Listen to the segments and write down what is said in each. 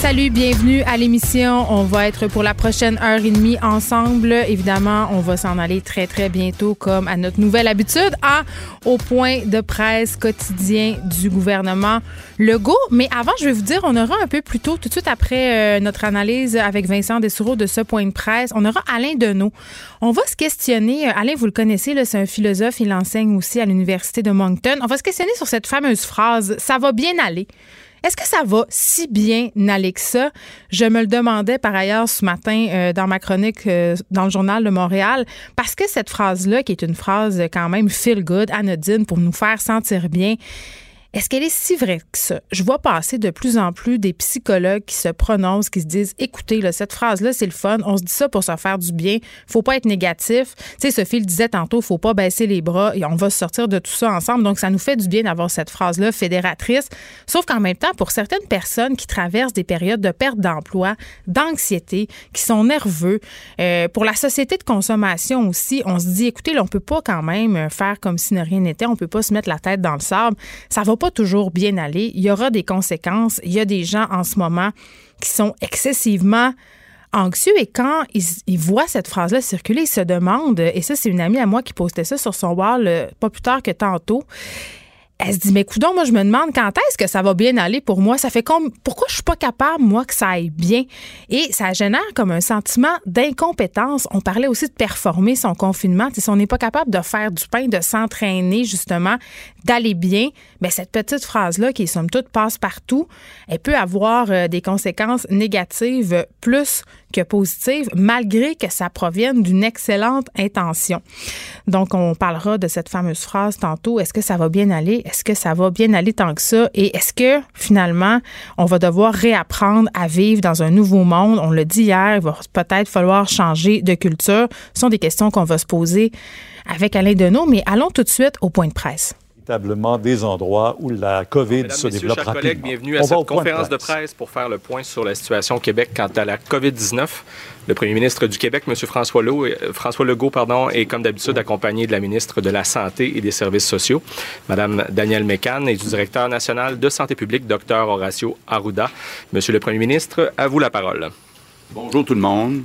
Salut, bienvenue à l'émission. On va être pour la prochaine heure et demie ensemble. Évidemment, on va s'en aller très, très bientôt, comme à notre nouvelle habitude, au point de presse quotidien du gouvernement Legault. Mais avant, je vais vous dire, on aura un peu plus tôt, tout de suite après euh, notre analyse avec Vincent Dessoureau de ce point de presse, on aura Alain Deneau. On va se questionner. Euh, Alain, vous le connaissez, c'est un philosophe. Il enseigne aussi à l'Université de Moncton. On va se questionner sur cette fameuse phrase Ça va bien aller. Est-ce que ça va si bien aller? Je me le demandais par ailleurs ce matin euh, dans ma chronique euh, dans le journal de Montréal, parce que cette phrase-là, qui est une phrase quand même feel good, anodine, pour nous faire sentir bien, est-ce qu'elle est si vraie que ça? Je vois passer de plus en plus des psychologues qui se prononcent, qui se disent écoutez, là, cette phrase-là, c'est le fun. On se dit ça pour se faire du bien. Faut pas être négatif. Tu sais, Sophie le disait tantôt, faut pas baisser les bras et on va sortir de tout ça ensemble. Donc, ça nous fait du bien d'avoir cette phrase-là fédératrice. Sauf qu'en même temps, pour certaines personnes qui traversent des périodes de perte d'emploi, d'anxiété, qui sont nerveux, euh, pour la société de consommation aussi, on se dit écoutez, là, on peut pas quand même faire comme si rien n'était. On peut pas se mettre la tête dans le sable. Ça va pas toujours bien aller. Il y aura des conséquences. Il y a des gens en ce moment qui sont excessivement anxieux et quand ils, voient cette phrase-là circuler, ils se demandent, et ça, c'est une amie à moi qui postait ça sur son wall euh, pas plus tard que tantôt, elle se dit, mais coudon, moi, je me demande quand est-ce que ça va bien aller pour moi? Ça fait comme, pourquoi je suis pas capable, moi, que ça aille bien? Et ça génère comme un sentiment d'incompétence. On parlait aussi de performer son confinement. si on n'est pas capable de faire du pain, de s'entraîner, justement, d'aller bien, mais ben, cette petite phrase-là, qui, somme toute, passe partout, elle peut avoir euh, des conséquences négatives plus que positive, malgré que ça provienne d'une excellente intention. Donc, on parlera de cette fameuse phrase tantôt. Est-ce que ça va bien aller? Est-ce que ça va bien aller tant que ça? Et est-ce que finalement, on va devoir réapprendre à vivre dans un nouveau monde? On l'a dit hier, il va peut-être falloir changer de culture. Ce sont des questions qu'on va se poser avec Alain Deneau, mais allons tout de suite au point de presse des endroits où la COVID Mesdames, se messieurs, développe chers rapidement. collègues, bienvenue à cette conférence de presse. pour faire le point sur la situation au Québec quant à la COVID-19. Le premier ministre du Québec, M. François, Legault, euh, François Legault pardon, est comme d'habitude accompagné de la ministre de la Santé et des Services sociaux, Mme Danielle Mécan, et du directeur national de santé publique, Dr Horacio Arruda. Monsieur le premier ministre, à vous la parole. Bonjour tout le monde.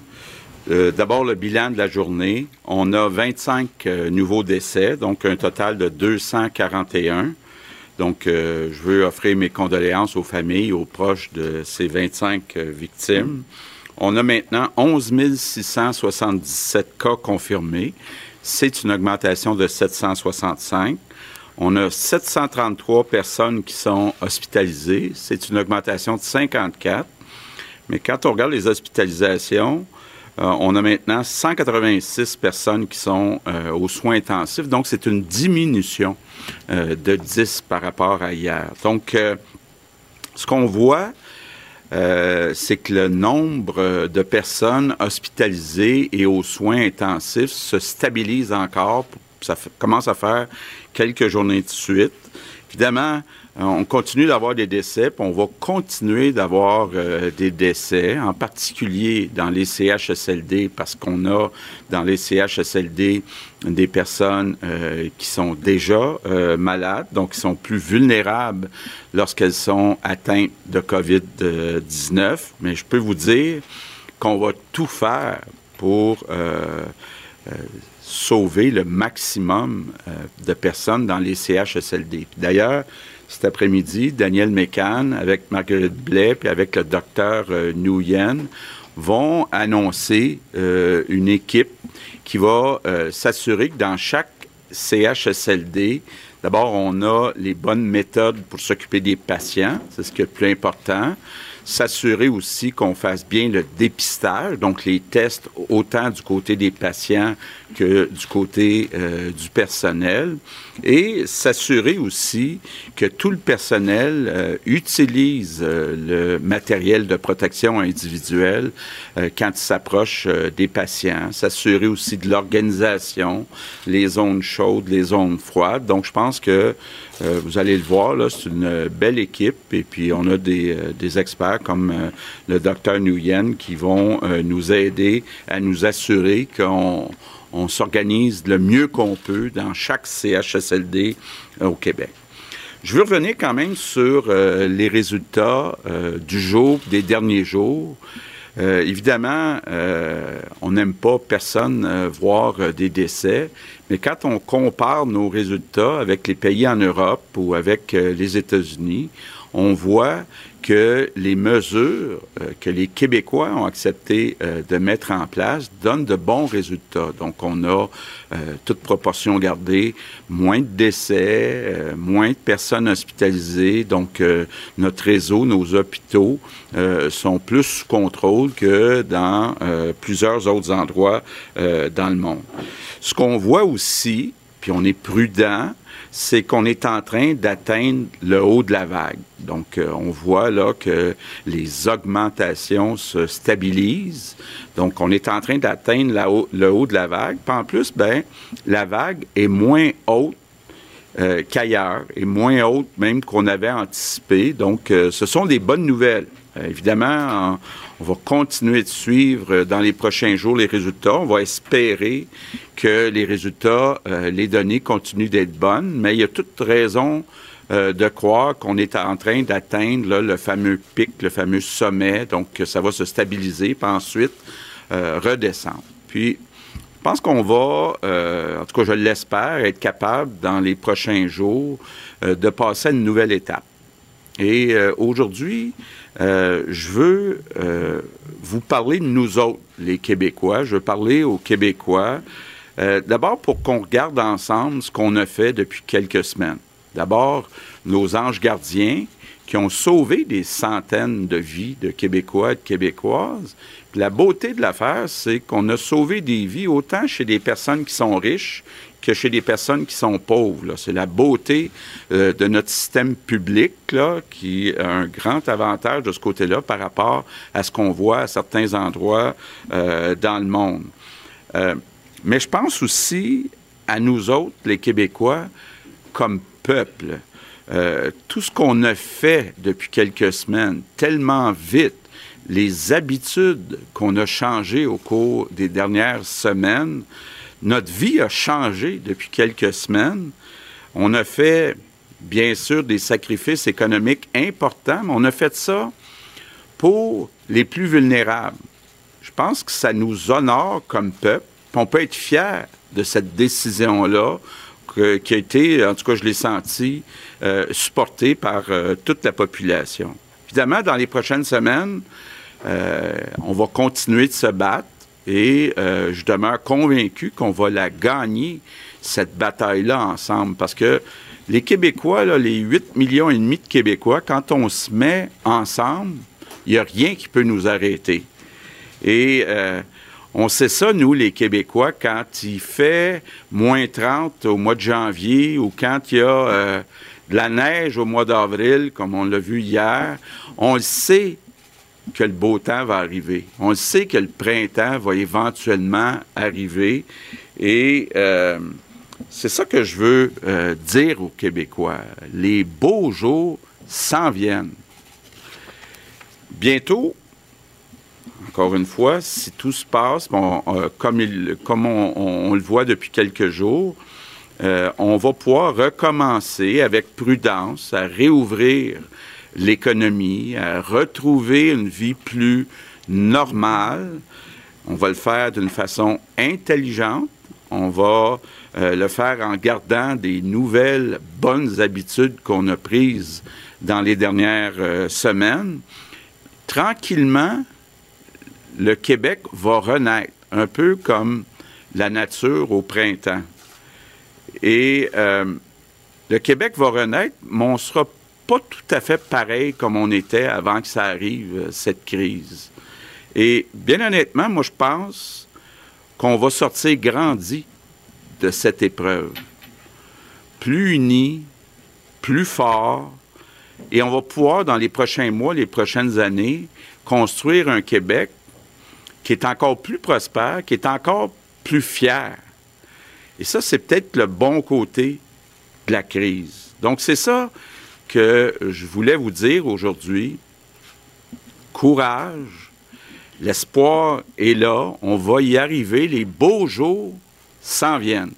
Euh, d'abord, le bilan de la journée. On a 25 euh, nouveaux décès, donc un total de 241. Donc, euh, je veux offrir mes condoléances aux familles, aux proches de ces 25 victimes. On a maintenant 11 677 cas confirmés. C'est une augmentation de 765. On a 733 personnes qui sont hospitalisées. C'est une augmentation de 54. Mais quand on regarde les hospitalisations, euh, on a maintenant 186 personnes qui sont euh, aux soins intensifs, donc c'est une diminution euh, de 10 par rapport à hier. Donc, ce qu'on voit, c'est que le nombre de personnes hospitalisées et aux soins intensifs se stabilise encore. Ça commence à faire quelques journées de suite. Évidemment, euh, on continue d'avoir des décès, puis on va continuer d'avoir euh, des décès, en particulier dans les CHSLD, parce qu'on a dans les CHSLD des personnes euh, qui sont déjà malades, donc qui sont plus vulnérables lorsqu'elles sont atteintes de COVID-19. Mais je peux vous dire qu'on va tout faire pour sauver le maximum de personnes dans les CHSLD. D'ailleurs, cet après-midi, Daniel Mécan, avec Marguerite Blais, puis avec le docteur euh, Nguyen, vont annoncer euh, une équipe qui va euh, s'assurer que dans chaque CHSLD, d'abord, on a les bonnes méthodes pour s'occuper des patients, c'est ce qui est le plus important. S'assurer aussi qu'on fasse bien le dépistage, donc les tests autant du côté des patients que du côté euh, du personnel, et s'assurer aussi que tout le personnel euh, utilise euh, le matériel de protection individuelle quand il s'approche des patients, s'assurer aussi de l'organisation, les zones chaudes, les zones froides. Donc, je pense que vous allez le voir, là, c'est une belle équipe et puis on a des, des experts comme le docteur Nguyen qui vont nous aider à nous assurer qu'on on s'organise le mieux qu'on peut dans chaque CHSLD euh, au Québec. Je veux revenir quand même sur euh, les résultats euh, du jour, des derniers jours. Évidemment, on n'aime pas personne voir des décès, mais quand on compare nos résultats avec les pays en Europe ou avec les États-Unis, on voit que les mesures euh, que les Québécois ont accepté euh, de mettre en place donnent de bons résultats. Donc, on a, euh, toute proportion gardée, moins de décès, moins de personnes hospitalisées. Donc, notre réseau, nos hôpitaux sont plus sous contrôle que dans plusieurs autres endroits dans le monde. Ce qu'on voit aussi, puis on est prudent, c'est qu'on est en train d'atteindre le haut de la vague. Donc, euh, on voit là que les augmentations se stabilisent. Donc, on est en train d'atteindre le haut de la vague. Puis en plus, ben, la vague est moins haute euh, qu'ailleurs et moins haute même qu'on avait anticipé. Donc, euh, ce sont des bonnes nouvelles. Évidemment, on va continuer de suivre dans les prochains jours les résultats. On va espérer que les résultats, euh, les données continuent d'être bonnes, mais il y a toute raison euh, de croire qu'on est en train d'atteindre le fameux pic, le fameux sommet, donc que ça va se stabiliser, puis ensuite euh, redescendre. Puis, je pense qu'on va, en tout cas je l'espère, être capable dans les prochains jours de passer à une nouvelle étape. Et aujourd'hui, je veux vous parler de nous autres, les Québécois. Je veux parler aux Québécois euh, d'abord, pour qu'on regarde ensemble ce qu'on a fait depuis quelques semaines. D'abord, nos anges gardiens qui ont sauvé des centaines de vies de Québécois et de Québécoises. la beauté de l'affaire, c'est qu'on a sauvé des vies autant chez des personnes qui sont riches que chez des personnes qui sont pauvres. C'est la beauté euh, de notre système public qui a un grand avantage de ce côté-là par rapport à ce qu'on voit à certains endroits euh, dans le monde. Mais je pense aussi à nous autres, les Québécois, comme peuple. Euh, tout ce qu'on a fait depuis quelques semaines, tellement vite, les habitudes qu'on a changées au cours des dernières semaines, notre vie a changé depuis quelques semaines. On a fait, bien sûr, des sacrifices économiques importants, mais on a fait ça pour les plus vulnérables. Je pense que ça nous honore comme peuple on peut être fier de cette décision-là qui a été, en tout cas je l'ai senti, euh, supportée par euh, toute la population. Évidemment, dans les prochaines semaines, euh, on va continuer de se battre et je demeure convaincu qu'on va la gagner, cette bataille-là, ensemble. Parce que les Québécois, les 8 millions et demi de Québécois, quand on se met ensemble, il n'y a rien qui peut nous arrêter. Et on sait ça, nous, les Québécois, quand il fait moins 30 au mois de janvier ou quand il y a euh, de la neige au mois d'avril, comme on l'a vu hier, on le sait que le beau temps va arriver. On sait que le printemps va éventuellement arriver. Et euh, c'est ça que je veux euh, dire aux Québécois. Les beaux jours s'en viennent. Bientôt, encore une fois, si tout se passe euh, comme, on, le voit depuis quelques jours, on va pouvoir recommencer avec prudence à réouvrir l'économie, à retrouver une vie plus normale. On va le faire d'une façon intelligente. On va euh, le faire en gardant des nouvelles bonnes habitudes qu'on a prises dans les dernières semaines. Tranquillement, le Québec va renaître, un peu comme la nature au printemps. Et euh, le Québec va renaître, mais on sera pas tout à fait pareil comme on était avant que ça arrive, euh, cette crise. Et bien honnêtement, moi, je pense qu'on va sortir grandi de cette épreuve. Plus unis, plus fort, et on va pouvoir, dans les prochains mois, les prochaines années, construire un Québec qui est encore plus prospère, qui est encore plus fier. Et ça, c'est peut-être le bon côté de la crise. Donc, c'est ça que je voulais vous dire aujourd'hui. Courage, l'espoir est là, on va y arriver, les beaux jours s'en viennent.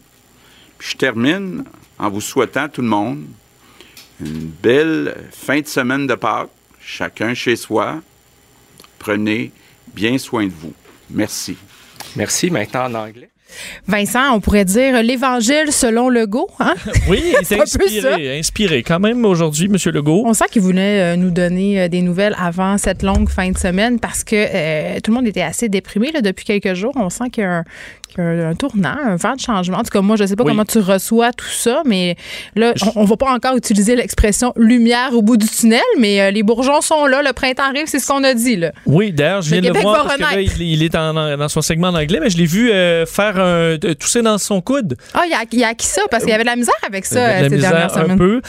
Puis je termine en vous souhaitant tout le monde une belle fin de semaine de Pâques, chacun chez soi. Prenez bien soin de vous. Merci. Merci. Maintenant en anglais. Vincent, on pourrait dire l'Évangile selon Legault, hein? Oui, il s'est inspiré, inspiré quand même aujourd'hui, M. Legault. On sent qu'il voulait euh, nous donner euh, des nouvelles avant cette longue fin de semaine parce que euh, tout le monde était assez déprimé là, depuis quelques jours. On sent qu'il y a un, un, tournant, un vent de changement. En tout cas, moi, je ne sais pas comment tu reçois tout ça, mais là, on ne va pas encore utiliser l'expression lumière au bout du tunnel, mais euh, les bourgeons sont là, le printemps arrive, c'est ce qu'on a dit. Là. Oui, d'ailleurs, je viens de le voir parce que là, il, est dans son segment en anglais, mais je l'ai vu euh, faire un, tousser dans son coude. Ah, il y a, qui ça? Parce qu'il y avait de la misère avec ça euh, la ces misère dernières un peu.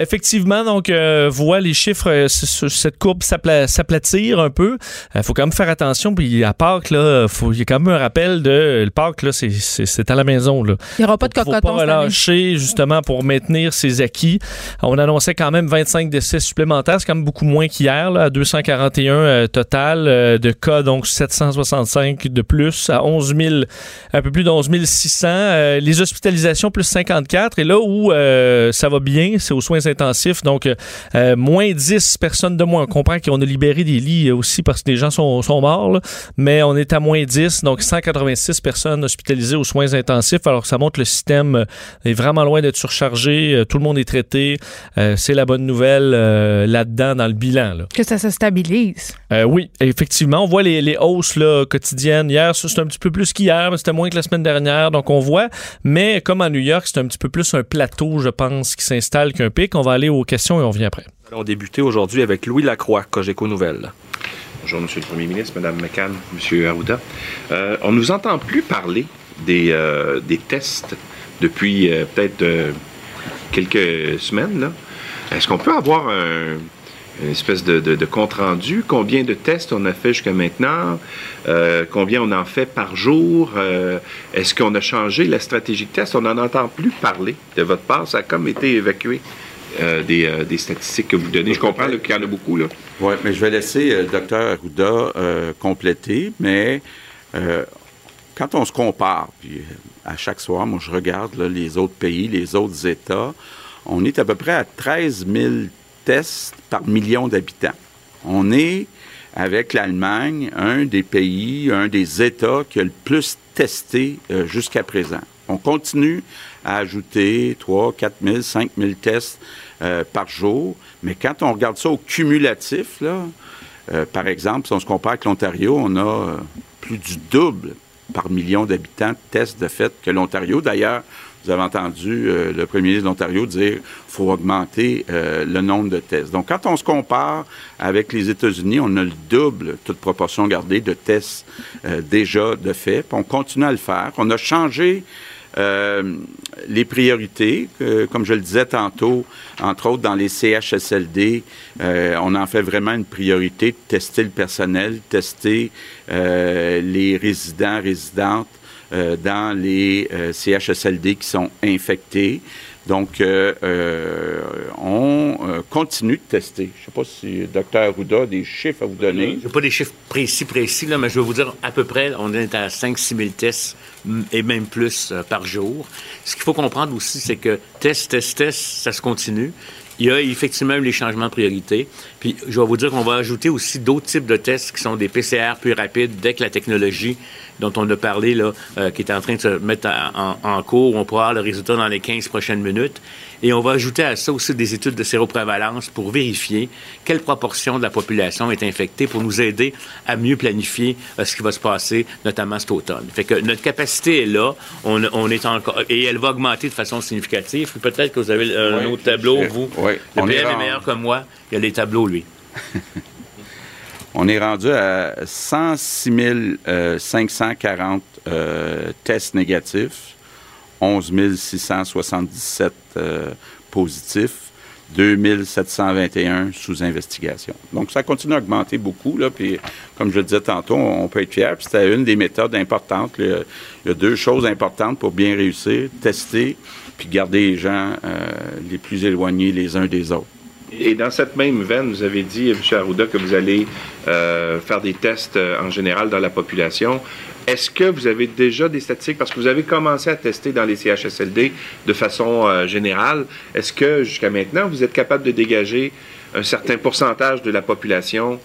effectivement, donc, voit les chiffres, cette courbe s'aplatir un peu. Il faut quand même faire attention. Puis à Pâques, là, il y a quand même un rappel de le Pâques, là, c'est à la maison. Là. Il n'y aura pas de cocoton. Il faut pas relâcher, justement, pour maintenir ses acquis. On annonçait quand même 25 décès supplémentaires. C'est quand même beaucoup moins qu'hier, à 241 euh, total euh, de cas, donc 765 de plus, à 11 000, un peu plus de 11 600. Euh, les hospitalisations, plus 54. Et là où ça va bien, c'est aux soins intensifs. Donc, moins 10 personnes de moins. On comprend qu'on a libéré des lits aussi parce que les gens sont, sont morts, mais on est à moins 10, donc 186 personnes hospitalisés aux soins intensifs. Alors, ça montre que le système euh, est vraiment loin d'être surchargé. Euh, tout le monde est traité. Euh, c'est la bonne nouvelle là-dedans dans le bilan. Que ça se stabilise. oui, effectivement. On voit les, hausses là, quotidiennes. Hier, c'est un petit peu plus qu'hier, mais c'était moins que la semaine dernière. Donc, on voit. Mais comme à New York, c'est un petit peu plus un plateau, je pense, qui s'installe qu'un pic. On va aller aux questions et on vient après. On débuté aujourd'hui avec Louis Lacroix, Cogeco Nouvelles. Bonjour, Monsieur le Premier ministre, Madame McCann, Monsieur Arruda. Euh, on ne nous entend plus parler des, euh, tests depuis euh, peut-être quelques semaines. Est-ce qu'on peut avoir une espèce de, compte-rendu? Combien de tests on a fait jusqu'à maintenant? combien on en fait par jour? Est-ce qu'on a changé la stratégie de test? On n'en entend plus parler de votre part. Ça a comme été évacué. Euh, euh, des, statistiques que vous donnez. Je comprends qu'il y en a beaucoup. Oui, mais je vais laisser le docteur Arruda euh, compléter, mais quand on se compare, puis à chaque soir, moi je regarde les autres pays, les autres États, on est à peu près à 13 000 tests par million d'habitants. On est, avec l'Allemagne, un des pays, un des États qui a le plus testé jusqu'à présent. On continue à ajouter 3, 4 000, 5 000 tests euh, par jour. Mais quand on regarde ça au cumulatif, là, euh, par exemple, si on se compare avec l'Ontario, on a euh, plus du double par million d'habitants de tests de fait que l'Ontario. D'ailleurs, vous avez entendu le premier ministre de l'Ontario dire qu'il faut augmenter le nombre de tests. Donc, quand on se compare avec les États-Unis, on a le double, toute proportion gardée, de tests déjà de fait. Puis on continue à le faire. On a changé les priorités, comme je le disais tantôt, entre autres dans les CHSLD, euh, on en fait vraiment une priorité de tester le personnel, tester euh, les résidents, résidentes dans les CHSLD qui sont infectés. Donc, euh, euh, on euh, continue de tester. Je ne sais pas si Dr. Arruda a des chiffres à vous donner. Je n'ai pas des chiffres précis, précis, là, mais je vais vous dire à peu près, on est à 5-6 000 tests et même plus par jour. Ce qu'il faut comprendre aussi, c'est que test, test, test, ça se continue. Il y a effectivement les changements de priorité. Puis je vais vous dire qu'on va ajouter aussi d'autres types de tests qui sont des PCR plus rapides dès que la technologie dont on a parlé, là, euh, qui est en train de se mettre en, en cours. On pourra avoir le résultat dans les 15 prochaines minutes. Et on va ajouter à ça aussi des études de séroprévalence pour vérifier quelle proportion de la population est infectée pour nous aider à mieux planifier euh, ce qui va se passer, notamment cet automne. Fait que notre capacité est là. On, on est encore, et elle va augmenter de façon significative. Peut-être que vous avez un autre tableau, vous. Oui. Le est PM est meilleur que moi. Il a les tableaux, lui. On est rendu à 106 540 euh, tests négatifs, 11 677 euh, positifs, 2 721 sous investigation. Donc, ça continue à augmenter beaucoup. Là, puis, comme je le disais tantôt, on peut être fier. C'était une des méthodes importantes. Il y a deux choses importantes pour bien réussir tester, puis garder les gens euh, les plus éloignés les uns des autres. Et dans cette même veine, vous avez dit, M. Arruda, que vous allez euh, faire des tests euh, en général dans la population. Est-ce que vous avez déjà des statistiques, parce que vous avez commencé à tester dans les CHSLD de façon euh, générale, est-ce que jusqu'à maintenant, vous êtes capable de dégager un certain pourcentage de la population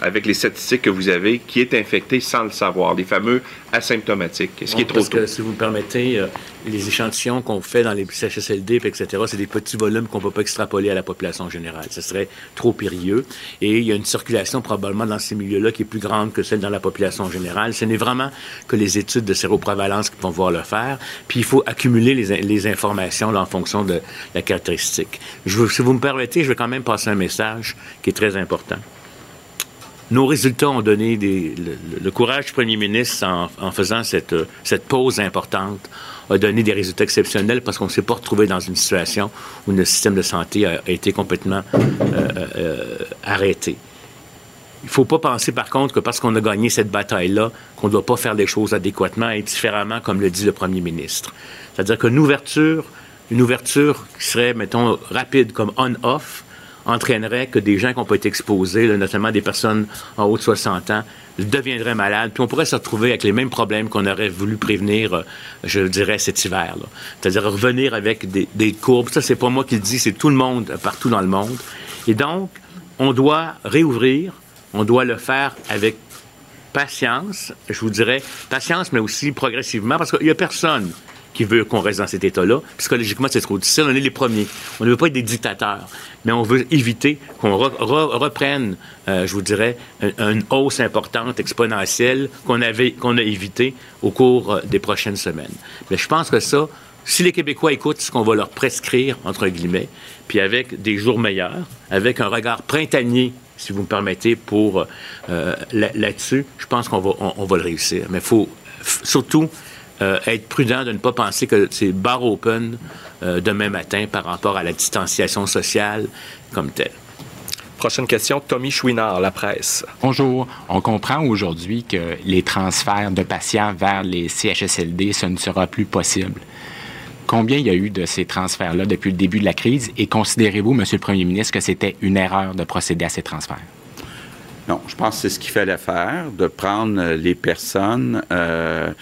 avec les statistiques que vous avez qui est infectée sans le savoir, les fameux asymptomatiques? Est-ce qu'il est trop Parce tôt? que, si vous me permettez, euh, les échantillons qu'on fait dans les CHSLD, etc., c'est des petits volumes qu'on ne peut pas extrapoler à la population générale. Ce serait trop périlleux. Et il y a une circulation probablement dans ces milieux-là qui est plus grande que celle dans la population générale. Ce n'est vraiment que les études de séroprévalence qui vont pouvoir le faire. Puis il faut accumuler les, in- les informations là, en fonction de la caractéristique. Je si vous me permettez, je vais quand même passer un message qui est très important. Nos résultats ont donné des- le, courage du premier ministre en, faisant cette, euh, cette pause importante a donné des résultats exceptionnels parce qu'on ne s'est pas retrouvé dans une situation où le système de santé a, a été complètement euh, euh, arrêté. Il ne faut pas penser, par contre, que parce qu'on a gagné cette bataille-là, qu'on ne doit pas faire les choses adéquatement et différemment, comme le dit le premier ministre. C'est-à-dire qu'une ouverture, une ouverture qui serait, mettons, rapide comme on-off, entraînerait que des gens qui pas été exposés, notamment des personnes en haut de 60 ans, deviendraient malades. Puis on pourrait se retrouver avec les mêmes problèmes qu'on aurait voulu prévenir, euh, je dirais, cet hiver. C'est-à-dire revenir avec des, courbes. Ça, c'est pas moi qui le dis, c'est tout le monde, partout dans le monde. Et donc, on doit réouvrir, on doit le faire avec patience, je vous dirais, patience, mais aussi progressivement, parce qu'il n'y a personne qui veut qu'on reste dans cet état-là. Psychologiquement, c'est trop difficile. On est les premiers. On ne veut pas être des dictateurs, mais on veut éviter qu'on re- re- reprenne, euh, je vous dirais, un- une hausse importante, exponentielle, qu'on a évité au cours euh, des prochaines semaines. Mais je pense que ça, si les Québécois écoutent ce qu'on va leur prescrire, entre guillemets, puis avec des jours meilleurs, avec un regard printanier, si vous me permettez, pour euh, là- là-dessus, je pense qu'on va, on, va le réussir. Mais il faut surtout euh, être prudent de ne pas penser que c'est bar open euh, demain matin par rapport à la distanciation sociale comme telle. Prochaine question, Tommy Chouinard, La Presse. Bonjour. On comprend aujourd'hui que les transferts de patients vers les CHSLD, ce ne sera plus possible. Combien il y a eu de ces transferts-là depuis le début de la crise et considérez-vous, Monsieur le Premier ministre, que c'était une erreur de procéder à ces transferts? Non, je pense que c'est ce qu'il fallait faire, de prendre les personnes euh,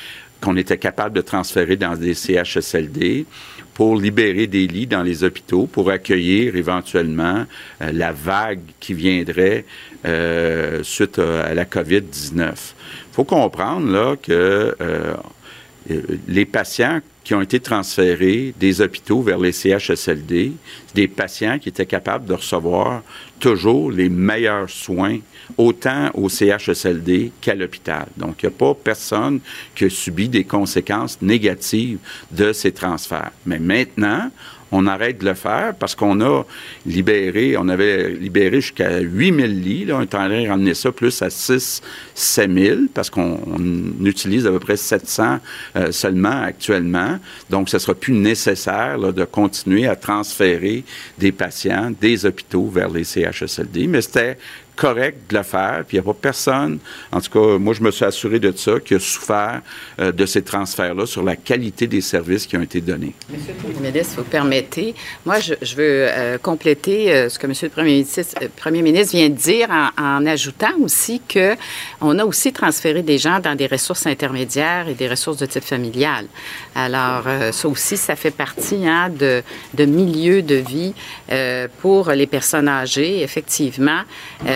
qu'on était capable de transférer dans des CHSLD pour libérer des lits dans les hôpitaux, pour accueillir éventuellement euh, la vague qui viendrait euh, suite à, à la COVID-19. Il faut comprendre là que euh, euh, les patients qui ont été transférés des hôpitaux vers les CHSLD, des patients qui étaient capables de recevoir toujours les meilleurs soins, autant au CHSLD qu'à l'hôpital. Donc, il n'y a pas personne qui a des conséquences négatives de ces transferts. Mais maintenant, on arrête de le faire parce qu'on a libéré, on avait libéré jusqu'à 8000 lits. Là, on est en train de ramener ça plus à 6 7000 parce qu'on on utilise à peu près 700 euh, seulement actuellement. Donc, ce sera plus nécessaire de continuer à transférer des patients des hôpitaux vers les CHSLD. Mais c'était correct de le faire, puis il n'y a pas personne, en tout cas, moi, je me suis assuré de ça, qui a souffert euh, de ces transferts-là sur la qualité des services qui ont été donnés. Monsieur le Premier ministre, vous permettez, moi, je, veux euh, compléter euh, ce que Monsieur le Premier ministre, Premier ministre vient de dire en, ajoutant aussi que on a aussi transféré des gens dans des ressources intermédiaires et des ressources de type familial. Alors, ça aussi, ça fait partie hein, de, de milieux de vie pour les personnes âgées, effectivement.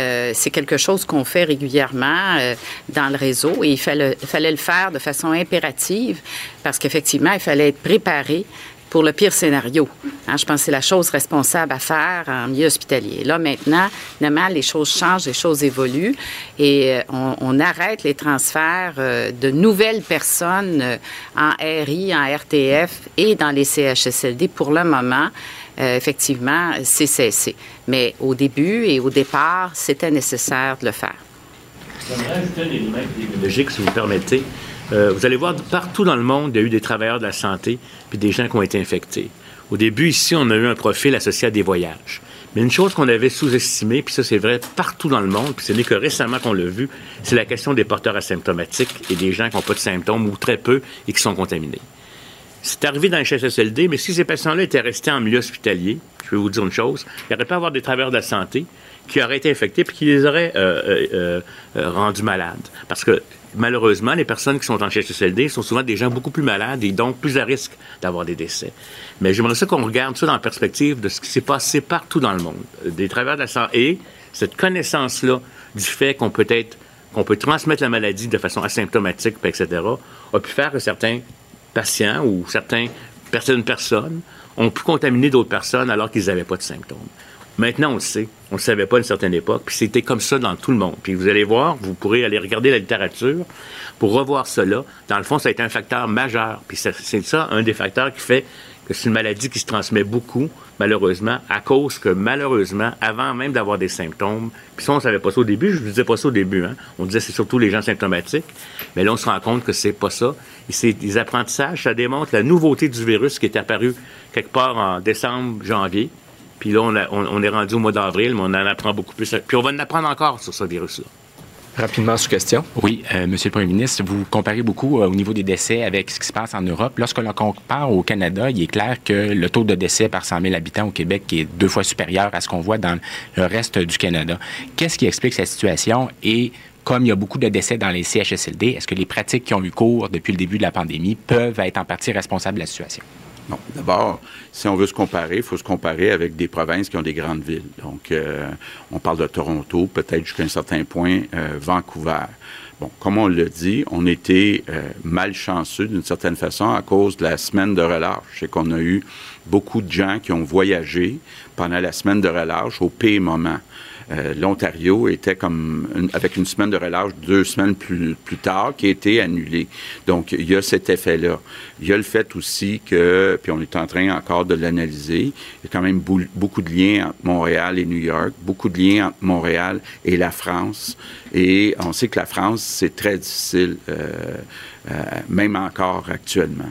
Euh, c'est quelque chose qu'on fait régulièrement euh, dans le réseau et il fallait, le faire de façon impérative parce qu'effectivement, il fallait être préparé pour le pire scénario. Hein, je pense que c'est la chose responsable à faire en milieu hospitalier. Là, maintenant, évidemment, les choses changent, les choses évoluent et euh, on, arrête les transferts de nouvelles personnes en RI, en RTF et dans les CHSLD pour le moment. Euh, effectivement, c'est cessé. Mais au début et au départ, c'était nécessaire de le faire. J'aimerais si vous permettez. Euh, vous allez voir, partout dans le monde, il y a eu des travailleurs de la santé puis des gens qui ont été infectés. Au début, ici, on a eu un profil associé à des voyages. Mais une chose qu'on avait sous-estimée, puis ça c'est vrai partout dans le monde, puis ce n'est que récemment qu'on l'a vu, c'est la question des porteurs asymptomatiques et des gens qui n'ont pas de symptômes ou très peu et qui sont contaminés. C'est arrivé dans le CHSLD, mais si ces patients-là étaient restés en milieu hospitalier, je vais vous dire une chose, il aurait pas avoir des travailleurs de la santé qui auraient été infectés puis qui les auraient euh, euh, euh, rendus malades. Parce que malheureusement, les personnes qui sont en CHSLD sont souvent des gens beaucoup plus malades et donc plus à risque d'avoir des décès. Mais j'aimerais ça qu'on regarde ça dans la perspective de ce qui s'est passé partout dans le monde. Des travailleurs de la santé et cette connaissance-là du fait qu'on peut être qu'on peut transmettre la maladie de façon asymptomatique, etc., a pu faire que certains patients ou certaines personnes ont pu contaminer d'autres personnes alors qu'ils n'avaient pas de symptômes. Maintenant, on le sait. On ne le savait pas à une certaine époque. Puis c'était comme ça dans tout le monde. Puis vous allez voir, vous pourrez aller regarder la littérature pour revoir cela. Dans le fond, ça a été un facteur majeur. Puis c'est ça, un des facteurs qui fait c'est une maladie qui se transmet beaucoup, malheureusement, à cause que, malheureusement, avant même d'avoir des symptômes, puis ça, on ne savait pas ça au début, je ne disais pas ça au début, hein. on disait c'est surtout les gens symptomatiques, mais là, on se rend compte que c'est pas ça. Et des apprentissages, ça démontre la nouveauté du virus qui est apparu quelque part en décembre, janvier, puis là, on est rendu au mois d'avril, mais on en apprend beaucoup plus. Puis on va en apprendre encore sur ce virus-là. Rapidement sous question. Oui, euh, Monsieur le Premier ministre, vous comparez beaucoup euh, au niveau des décès avec ce qui se passe en Europe. Lorsque l'on compare au Canada, il est clair que le taux de décès par 100 000 habitants au Québec est deux fois supérieur à ce qu'on voit dans le reste du Canada. Qu'est-ce qui explique cette situation? Et comme il y a beaucoup de décès dans les CHSLD, est-ce que les pratiques qui ont eu cours depuis le début de la pandémie peuvent être en partie responsables de la situation? D'abord, si on veut se comparer, il faut se comparer avec des provinces qui ont des grandes villes. Donc, euh, on parle de Toronto, peut-être jusqu'à un certain point, euh, Vancouver. Bon, comme on l'a dit, on était euh, malchanceux d'une certaine façon à cause de la semaine de relâche. C'est qu'on a eu beaucoup de gens qui ont voyagé pendant la semaine de relâche au pire moment. Euh, L'Ontario était comme une- avec une semaine de relâche deux semaines plus, plus tard qui a été annulée. Donc, il y a cet effet-là. Il y a le fait aussi que, puis on est en train encore de l'analyser, il y a quand même beaucoup de liens entre Montréal et New York, beaucoup de liens entre Montréal et la France. Et on sait que la France, c'est très difficile, euh, euh, même encore actuellement.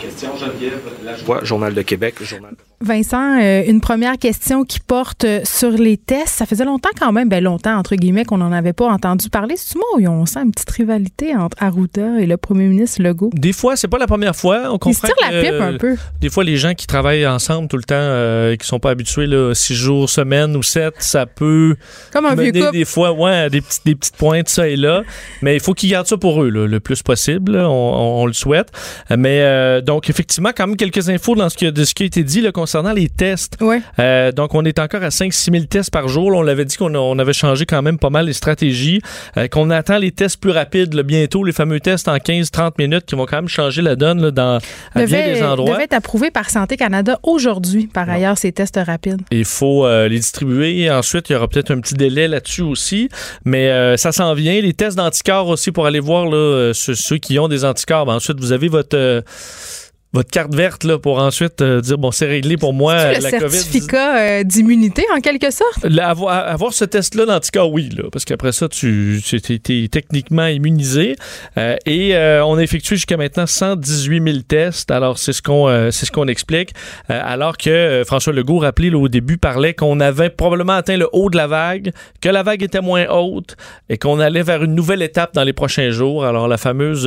Question, Geneviève Lajoie, Journal de Québec, Journal Vincent, euh, une première question qui porte euh, sur les tests. Ça faisait longtemps quand même, ben longtemps entre guillemets, qu'on n'en avait pas entendu parler. C'est moi où on sent une petite rivalité entre Arruda et le premier ministre Legault? Des fois, c'est pas la première fois. On Ils se comprend tirent la pipe un peu. Des fois, les gens qui travaillent ensemble tout le temps, euh, qui sont pas habitués là, six jours, semaine ou sept, ça peut Comme un vieux mener couple. des fois, ouais, des petites, des petites pointes ça et là. Mais il faut qu'ils gardent ça pour eux là, le plus possible. là. On, on- on le souhaite. Mais euh, donc effectivement, quand même quelques infos dans ce qui, de ce qui a été dit là, concernant les tests. Euh, donc, on est encore à 5-6 000 tests par jour. Là, on l'avait dit qu'on on avait changé quand même pas mal les stratégies. Euh, qu'on attend les tests plus rapides là, bientôt, les fameux tests en 15-30 minutes qui vont quand même changer la donne là, dans, à bien des endroits. devait être approuvé par Santé Canada aujourd'hui, par ailleurs, ces tests rapides. Il faut euh, les distribuer. Ensuite, il y aura peut-être un petit délai là-dessus aussi. Mais euh, ça s'en vient. Les tests d'anticorps aussi pour aller voir ceux qui ont des anticorps. Ben, ensuite, vous avez votre... votre carte verte là, pour ensuite euh, dire bon c'est réglé pour moi euh, le la COVID certificat euh, d'immunité, en quelque sorte? Là, avoir, avoir ce test-là d'anticorps, oui, là, parce qu'après ça, tu es techniquement immunisé. Euh, et on a effectué jusqu'à maintenant 118 000 tests. Alors, c'est ce qu'on c'est ce qu'on explique. Alors que François Legault, rappelé là, au début, parlait qu'on avait probablement atteint le haut de la vague, que la vague était moins haute et qu'on allait vers une nouvelle étape dans les prochains jours. Alors, la fameuse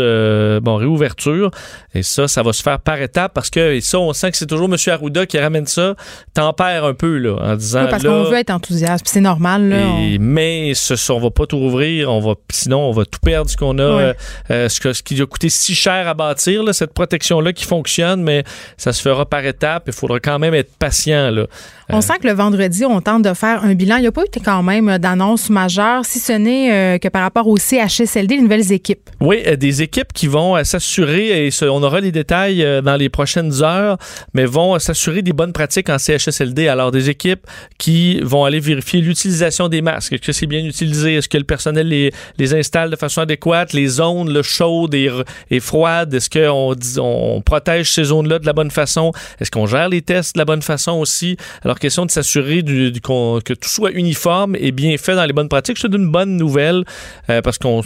bon, réouverture. Et ça, ça va se faire par par étapes parce que et ça, on sent que c'est toujours M. Arruda qui ramène ça, tempère un peu là, en disant. Oui, parce qu'on veut être enthousiaste, puis c'est normal. Là, on- Mais ce, on va pas tout rouvrir, on va, sinon on va tout perdre ce qu'on a, euh, euh, ce, que- ce qui a coûté si cher à bâtir, là, cette protection-là qui fonctionne, mais ça se fera par étapes. Il faudra quand même être patient. Là. On sent que le vendredi, on tente de faire un bilan. Il n'y a pas eu quand même d'annonce majeure, si ce n'est euh, que par rapport au CHSLD, les nouvelles équipes. Oui, euh, des équipes qui vont euh, s'assurer, et ce- on aura les détails euh, dans les prochaines heures, mais vont s'assurer des bonnes pratiques en CHSLD. Alors, des équipes qui vont aller vérifier l'utilisation des masques. Est-ce que c'est bien utilisé? Est-ce que le personnel les, installe de façon adéquate? Les zones le chaudes et, et froides, est-ce qu'on on protège ces zones-là de la bonne façon? Est-ce qu'on gère les tests de la bonne façon aussi? Alors, question de s'assurer que tout soit uniforme et bien fait dans les bonnes pratiques. C'est une bonne nouvelle euh, parce qu'on,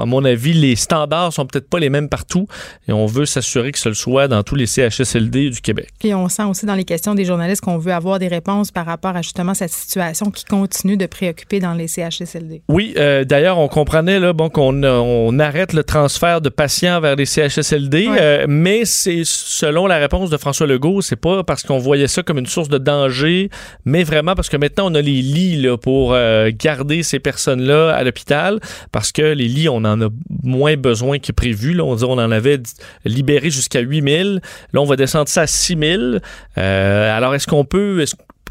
à mon avis, les standards sont peut-être pas les mêmes partout et on veut s'assurer que ce soit dans tous les CHSLD du Québec. Puis on sent aussi dans les questions des journalistes qu'on veut avoir des réponses par rapport à justement cette situation qui continue de préoccuper dans les CHSLD. Oui, euh, d'ailleurs, on comprenait là, bon, qu'on on arrête le transfert de patients vers les CHSLD, Ouais. euh, mais c'est selon la réponse de François Legault, c'est pas parce qu'on voyait ça comme une source de danger, mais vraiment parce que maintenant on a les lits là, pour euh, garder ces personnes-là à l'hôpital, parce que les lits, on en a moins besoin que prévu. Là, on on en avait libéré jusqu'à 8000. Là, on va descendre ça à 6000. Euh, alors, est-ce qu'on peut...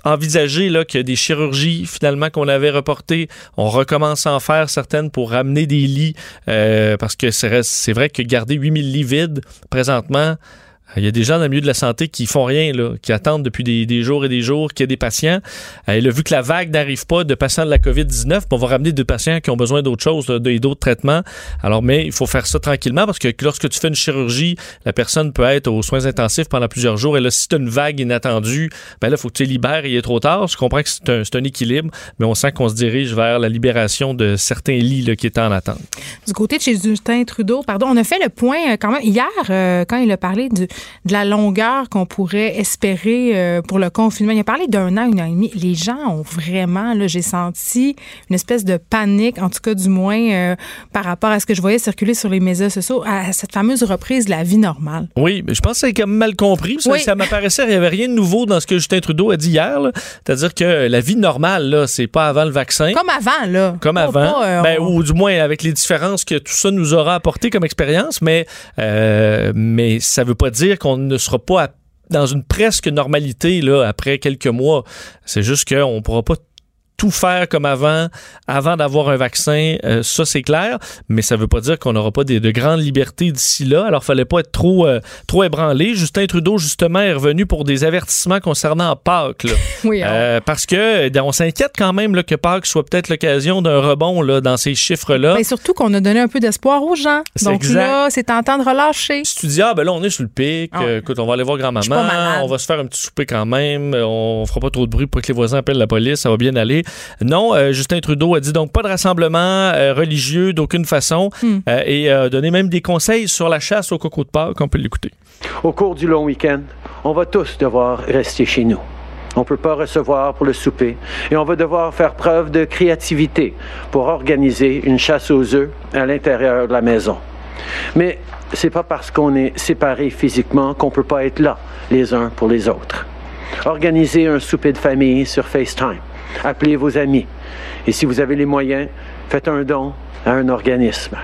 envisager là, que des chirurgies finalement qu'on avait reportées, on recommence à en faire certaines pour ramener des lits? Euh, parce que c'est c'est vrai que garder 8000 lits vides présentement, il y a des gens dans le milieu de la santé qui font rien, là, qui attendent depuis des, jours et des jours qu'il y ait des patients. Euh, et là, vu que la vague n'arrive pas de patients de la COVID-19, on va ramener des patients qui ont besoin d'autres choses et d'autres traitements. Alors, mais il faut faire ça tranquillement parce que lorsque tu fais une chirurgie, la personne peut être aux soins intensifs pendant plusieurs jours. Et là, si tu as une vague inattendue, ben là, il faut que tu les libères et il est trop tard. Je comprends que c'est un, c'est un équilibre, mais on sent qu'on se dirige vers la libération de certains lits là, qui étaient en attente. Du côté de chez Justin Trudeau, pardon, on a fait le point euh, quand même hier euh, quand il a parlé du- de la longueur qu'on pourrait espérer euh, pour le confinement. Il a parlé d'un an, une an et demi. Les gens ont vraiment, là, j'ai senti une espèce de panique, en tout cas du moins euh, par rapport à ce que je voyais circuler sur les médias sociaux, à cette fameuse reprise de la vie normale. Oui, mais je pense que c'est quand même mal compris. parce que. Ça m'apparaissait, il n'y avait rien de nouveau dans ce que Justin Trudeau a dit hier. là. C'est-à-dire que la vie normale, là, c'est pas avant le vaccin. Comme avant, là. Comme avant, pas, euh, Ben, on- ou du moins avec les différences que tout ça nous aura apporté comme expérience, mais, euh, mais ça veut pas dire qu'on ne sera pas dans une presque normalité là, après quelques mois. C'est juste qu'on ne pourra pas tout faire comme avant, avant d'avoir un vaccin, euh, ça c'est clair, mais ça veut pas dire qu'on n'aura pas des- de grandes libertés d'ici là. Alors fallait pas être trop euh, trop ébranlé. Justin Trudeau justement est revenu pour des avertissements concernant Pâques. là. Oui, on- Euh, parce que euh, on s'inquiète quand même là, que Pâques soit peut-être l'occasion d'un rebond là, dans ces chiffres-là. Ben, surtout qu'on a donné un peu d'espoir aux gens. Donc exact. là, c'est tentant de relâcher. Si tu dis, ah ben là, on est sur le pic, Ah ouais. écoute, on va aller voir grand-maman, on va se faire un petit souper quand même, on fera pas trop de bruit pour que les voisins appellent la police, ça va bien aller. Non, euh, Justin Trudeau a dit donc pas de rassemblement euh, religieux d'aucune façon Hmm. euh, et a donné même des conseils sur la chasse au coco de Pâques, on peut l'écouter. Au cours du long week-end, on va tous devoir rester chez nous. On ne peut pas recevoir pour le souper et on va devoir faire preuve de créativité pour organiser une chasse aux œufs à l'intérieur de la maison. Mais c'est pas parce qu'on est séparés physiquement qu'on peut pas être là les uns pour les autres. Organisez un souper de famille sur FaceTime. Appelez vos amis. Et si vous avez les moyens, faites un don à un organisme.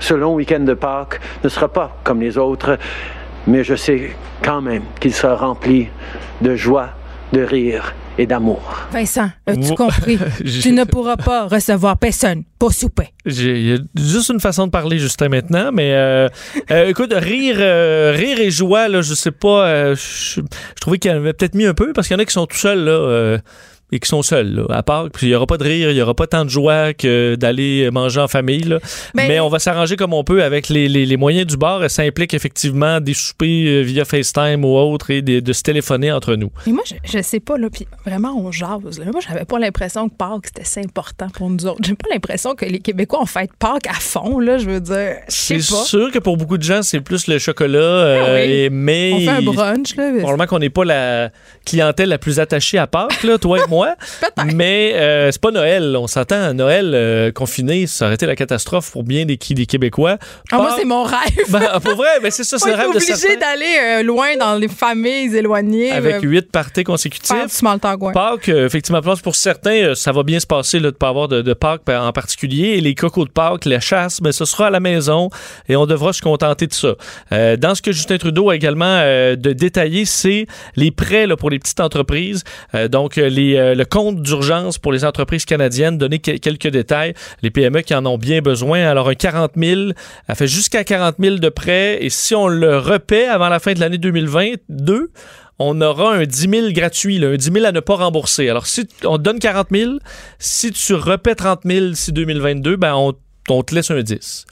Ce long week-end de Pâques ne sera pas comme les autres, mais je sais quand même qu'il sera rempli de joie, de rire et d'amour. Vincent, as-tu compris? Tu ne pourras pas recevoir personne pour souper. J'ai il y a juste une façon de parler, Justin, maintenant, mais euh, euh, écoute, rire, euh, rire et joie, là, je sais pas, euh, je, je trouvais qu'il y en avait peut-être mis un peu, parce qu'il y en a qui sont tout seuls, là, euh, et qui sont seuls, là, à part, puis il y aura pas de rire, il y aura pas tant de joie que d'aller manger en famille, là. Ben- mais on va s'arranger comme on peut avec les, les- les moyens du bord, ça implique effectivement des soupers euh, via FaceTime ou autre, et de se téléphoner entre nous. Et moi, je, je sais pas, là, puis vraiment, on jase. Là. Moi, j'avais pas l'impression que Pâques, c'était si important pour nous autres. J'ai pas l'impression que les Québécois ont fait Pâques à fond, là, je veux dire. Je sais C'est sûr que pour beaucoup de gens, c'est plus le chocolat, euh, Ah oui. et- mais... On fait un brunch, là. Probablement qu'on n'est pas la clientèle la plus attachée à Pâques, là, toi et moi. Moi. Mais euh, c'est pas Noël. On s'entend, Noël euh, confiné, ça aurait été la catastrophe pour bien des, des Québécois. Ah, moi, c'est mon rêve. Ben, pour vrai, mais c'est ça, c'est le rêve de obligé d'aller euh, loin dans les familles éloignées. Avec huit parties consécutifs. Pâques, effectivement, pour certains, ça va bien se passer là, de pas avoir de, de Pâques en particulier. Et les cocos de Pâques, la chasse, mais ben, ce sera à la maison et on devra se contenter de ça. dans ce que Justin Trudeau a également de détailler, c'est les prêts là, pour les petites entreprises. donc, les, le compte d'urgence pour les entreprises canadiennes, donner quelques détails. Les PME qui en ont bien besoin. Alors, un 40 000, elle fait jusqu'à 40 000 de prêts. Et si on le repaie avant la fin de l'année 2022, on aura un 10 000 gratuit, un 10 000 à ne pas rembourser. Alors, si on donne 40 000, si tu repais 30 000 si 2022, ben on te laisse un 10.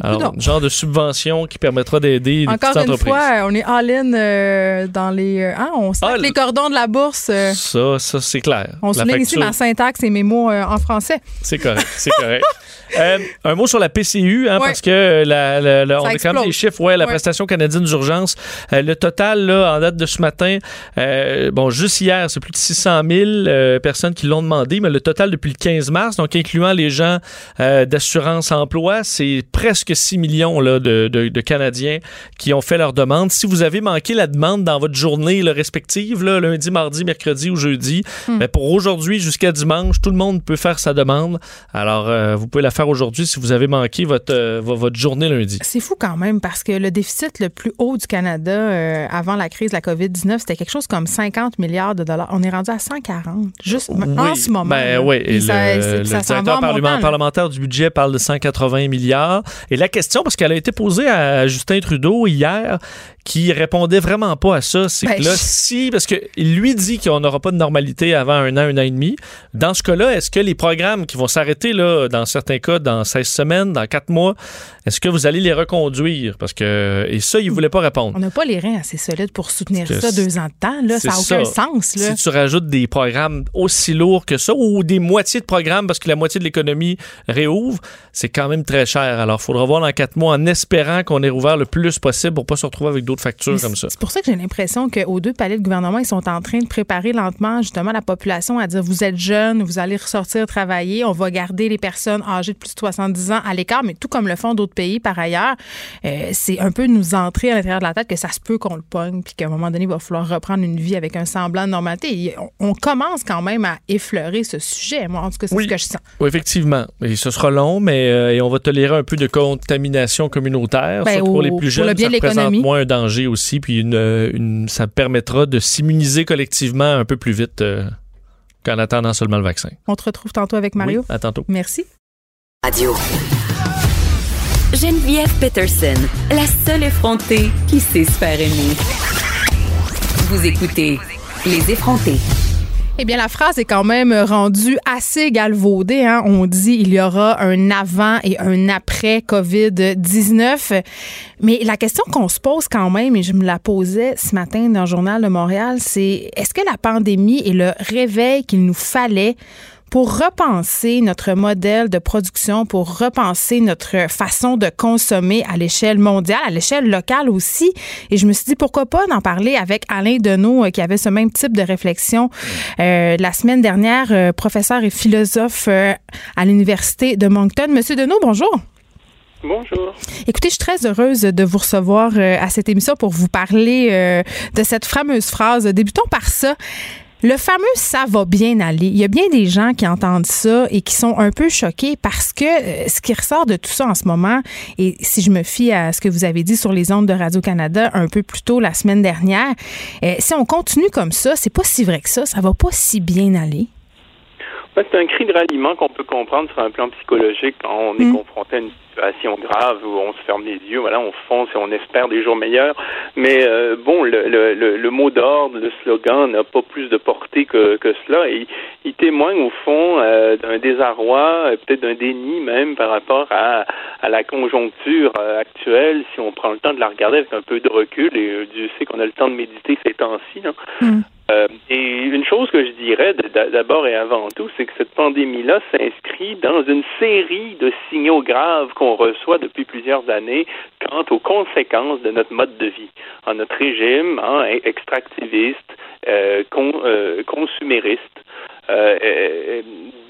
Alors, genre de subvention qui permettra d'aider les petites entreprises. Encore une fois, on est all-in euh, dans les... Euh, hein, on sac ah, les cordons de la bourse. Euh. ça, ça c'est clair. On souligne ici ma syntaxe et mes mots en français. C'est correct, c'est correct. Euh, un mot sur la PCU, hein, parce que la, on a quand même des chiffres. Ouais, la prestation canadienne d'urgence. Euh, le total, là, en date de ce matin, euh, bon, juste hier, c'est plus de 600 000 personnes qui l'ont demandé, mais le total depuis le 15 mars, donc incluant les gens d'assurance emploi, c'est presque 6 millions là, de, de, Canadiens qui ont fait leur demande. Si vous avez manqué la demande dans votre journée là, respective, là, lundi, mardi, mercredi ou jeudi, hmm. ben, pour aujourd'hui jusqu'à dimanche, tout le monde peut faire sa demande. Alors, vous pouvez la faire aujourd'hui si vous avez manqué votre, euh, votre journée lundi? C'est fou quand même parce que le déficit le plus haut du Canada euh, avant la crise de la COVID-19, c'était quelque chose comme 50 milliards de dollars. On est rendu à 140 juste en ce moment. Ben oui, et le, directeur parlementaire du budget parle de 180 milliards. Et la question, parce qu'elle a été posée à Justin Trudeau hier, qui répondait vraiment pas à ça. C'est ben, que là, si, parce qu'il lui dit qu'on n'aura pas de normalité avant un an, un an et demi, dans ce cas-là, est-ce que les programmes qui vont s'arrêter, là, dans certains cas, dans 16 semaines, dans 4 mois, est-ce que vous allez les reconduire? Parce que, et ça, il voulait pas répondre. On n'a pas les reins assez solides pour soutenir ça deux ans de temps, là. Ça n'a aucun sens, là. Si tu rajoutes des programmes aussi lourds que ça, ou des moitiés de programmes parce que la moitié de l'économie réouvre, c'est quand même très cher. Alors, il faudra voir dans 4 mois en espérant qu'on ait rouvert le plus possible pour pas se retrouver avec d'autres factures comme ça. C'est pour ça que j'ai l'impression qu'aux deux palais de gouvernement, ils sont en train de préparer lentement justement la population à dire vous êtes jeune, vous allez ressortir travailler, on va garder les personnes âgées de plus de 70 ans à l'écart, mais tout comme le font d'autres pays par ailleurs, euh, c'est un peu nous entrer à l'intérieur de la tête que ça se peut qu'on le pogne, puis qu'à un moment donné, il va falloir reprendre une vie avec un semblant de normalité. on, commence quand même à effleurer ce sujet. Moi, en tout cas, c'est ce que je sens. Oui, effectivement. Et ce sera long, mais euh, et on va tolérer un peu de contamination communautaire. Ben, pour les plus jeunes, ça représente moins un danger aussi. Puis une, ça permettra de s'immuniser collectivement un peu plus vite euh, qu'en attendant seulement le vaccin. On te retrouve tantôt avec Mario. à tantôt. Merci. Radio. Geneviève Peterson, la seule effrontée qui sait se aimer. Vous écoutez Les effrontés. Eh bien, la phrase est quand même rendue assez galvaudée. Hein. On dit il y aura un avant et un après COVID-19. Mais la question qu'on se pose quand même, et je me la posais ce matin dans le Journal de Montréal, c'est est-ce que la pandémie est le réveil qu'il nous fallait pour repenser notre modèle de production, pour repenser notre façon de consommer à l'échelle mondiale, à l'échelle locale aussi. Et je me suis dit, pourquoi pas d'en parler avec Alain Deneau, euh, qui avait ce même type de réflexion euh, la semaine dernière, euh, professeur et philosophe à l'Université de Moncton. Monsieur Deneau, bonjour. Bonjour. Écoutez, je suis très heureuse de vous recevoir à cette émission pour vous parler de cette fameuse phrase. Débutons par ça. Le fameux ça va bien aller. Il y a bien des gens qui entendent ça et qui sont un peu choqués parce que euh, ce qui ressort de tout ça en ce moment, et si je me fie à ce que vous avez dit sur les ondes de Radio-Canada un peu plus tôt la semaine dernière, euh, si on continue comme ça, c'est pas si vrai que ça, ça va pas si bien aller. C'est un cri de ralliement qu'on peut comprendre sur un plan psychologique quand on est mm. confronté à une situation grave où on se ferme les yeux, voilà, on fonce et on espère des jours meilleurs. Mais euh, bon, le, le, le, mot d'ordre, le slogan n'a pas plus de portée que, que cela et il témoigne au fond euh, d'un désarroi, euh, peut-être d'un déni même par rapport à, à la conjoncture actuelle, si on prend le temps de la regarder avec un peu de recul, et Dieu sait qu'on a le temps de méditer ces temps-ci. Mm. Euh, et une chose que je dirais d'abord et avant tout, c'est que cette pandémie-là s'inscrit dans une série de signaux graves qu'on reçoit depuis plusieurs années quant aux conséquences de notre mode de vie, en notre régime hein, extractiviste, euh, con, euh, consumériste. euh,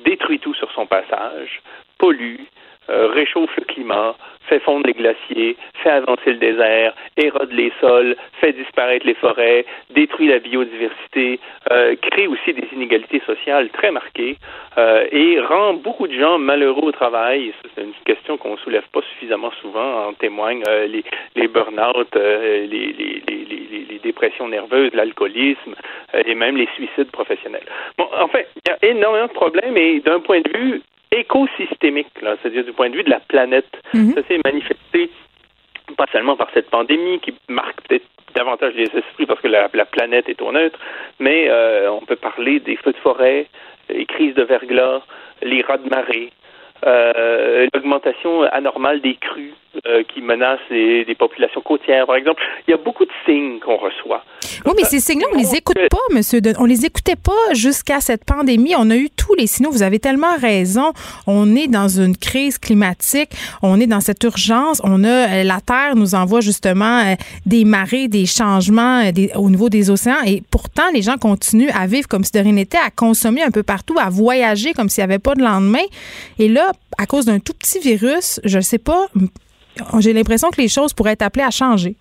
détruit tout sur son passage, pollue, euh, réchauffe le climat, fait fondre les glaciers, fait avancer le désert, érode les sols, fait disparaître les forêts, détruit la biodiversité, euh, crée aussi des inégalités sociales très marquées euh, et rend beaucoup de gens malheureux au travail. C'est une question qu'on soulève pas suffisamment souvent. En témoignent euh, les, les burn-out, euh, les, les, les, dépressions nerveuses, l'alcoolisme euh, et même les suicides professionnels. Bon, en fait, il y a énormément de problèmes et d'un point de vue écosystémique, c'est-à-dire du point de vue de la planète. Ça s'est manifesté pas seulement par cette pandémie qui marque peut-être davantage les esprits parce que la, la planète est au neutre, mais euh, on peut parler des feux de forêt, les crises de verglas, les rats de marée, euh, l'augmentation anormale des crues euh, qui menacent les, les populations côtières, par exemple. Il y a beaucoup de signes qu'on reçoit. Oui, mais ces signes-là, on les écoute pas, monsieur. De... On les écoutait pas jusqu'à cette pandémie. On a eu tous les signaux. Vous avez tellement raison. On est dans une crise climatique. On est dans cette urgence. On a euh, la Terre nous envoie justement euh, des marées, des changements euh, des, au niveau des océans. Et pourtant, les gens continuent à vivre comme si de rien n'était, à consommer un peu partout, à voyager comme s'il n'y avait pas de lendemain. Et là, à cause d'un tout petit virus, je ne sais pas, j'ai l'impression que les choses pourraient être appelées à changer.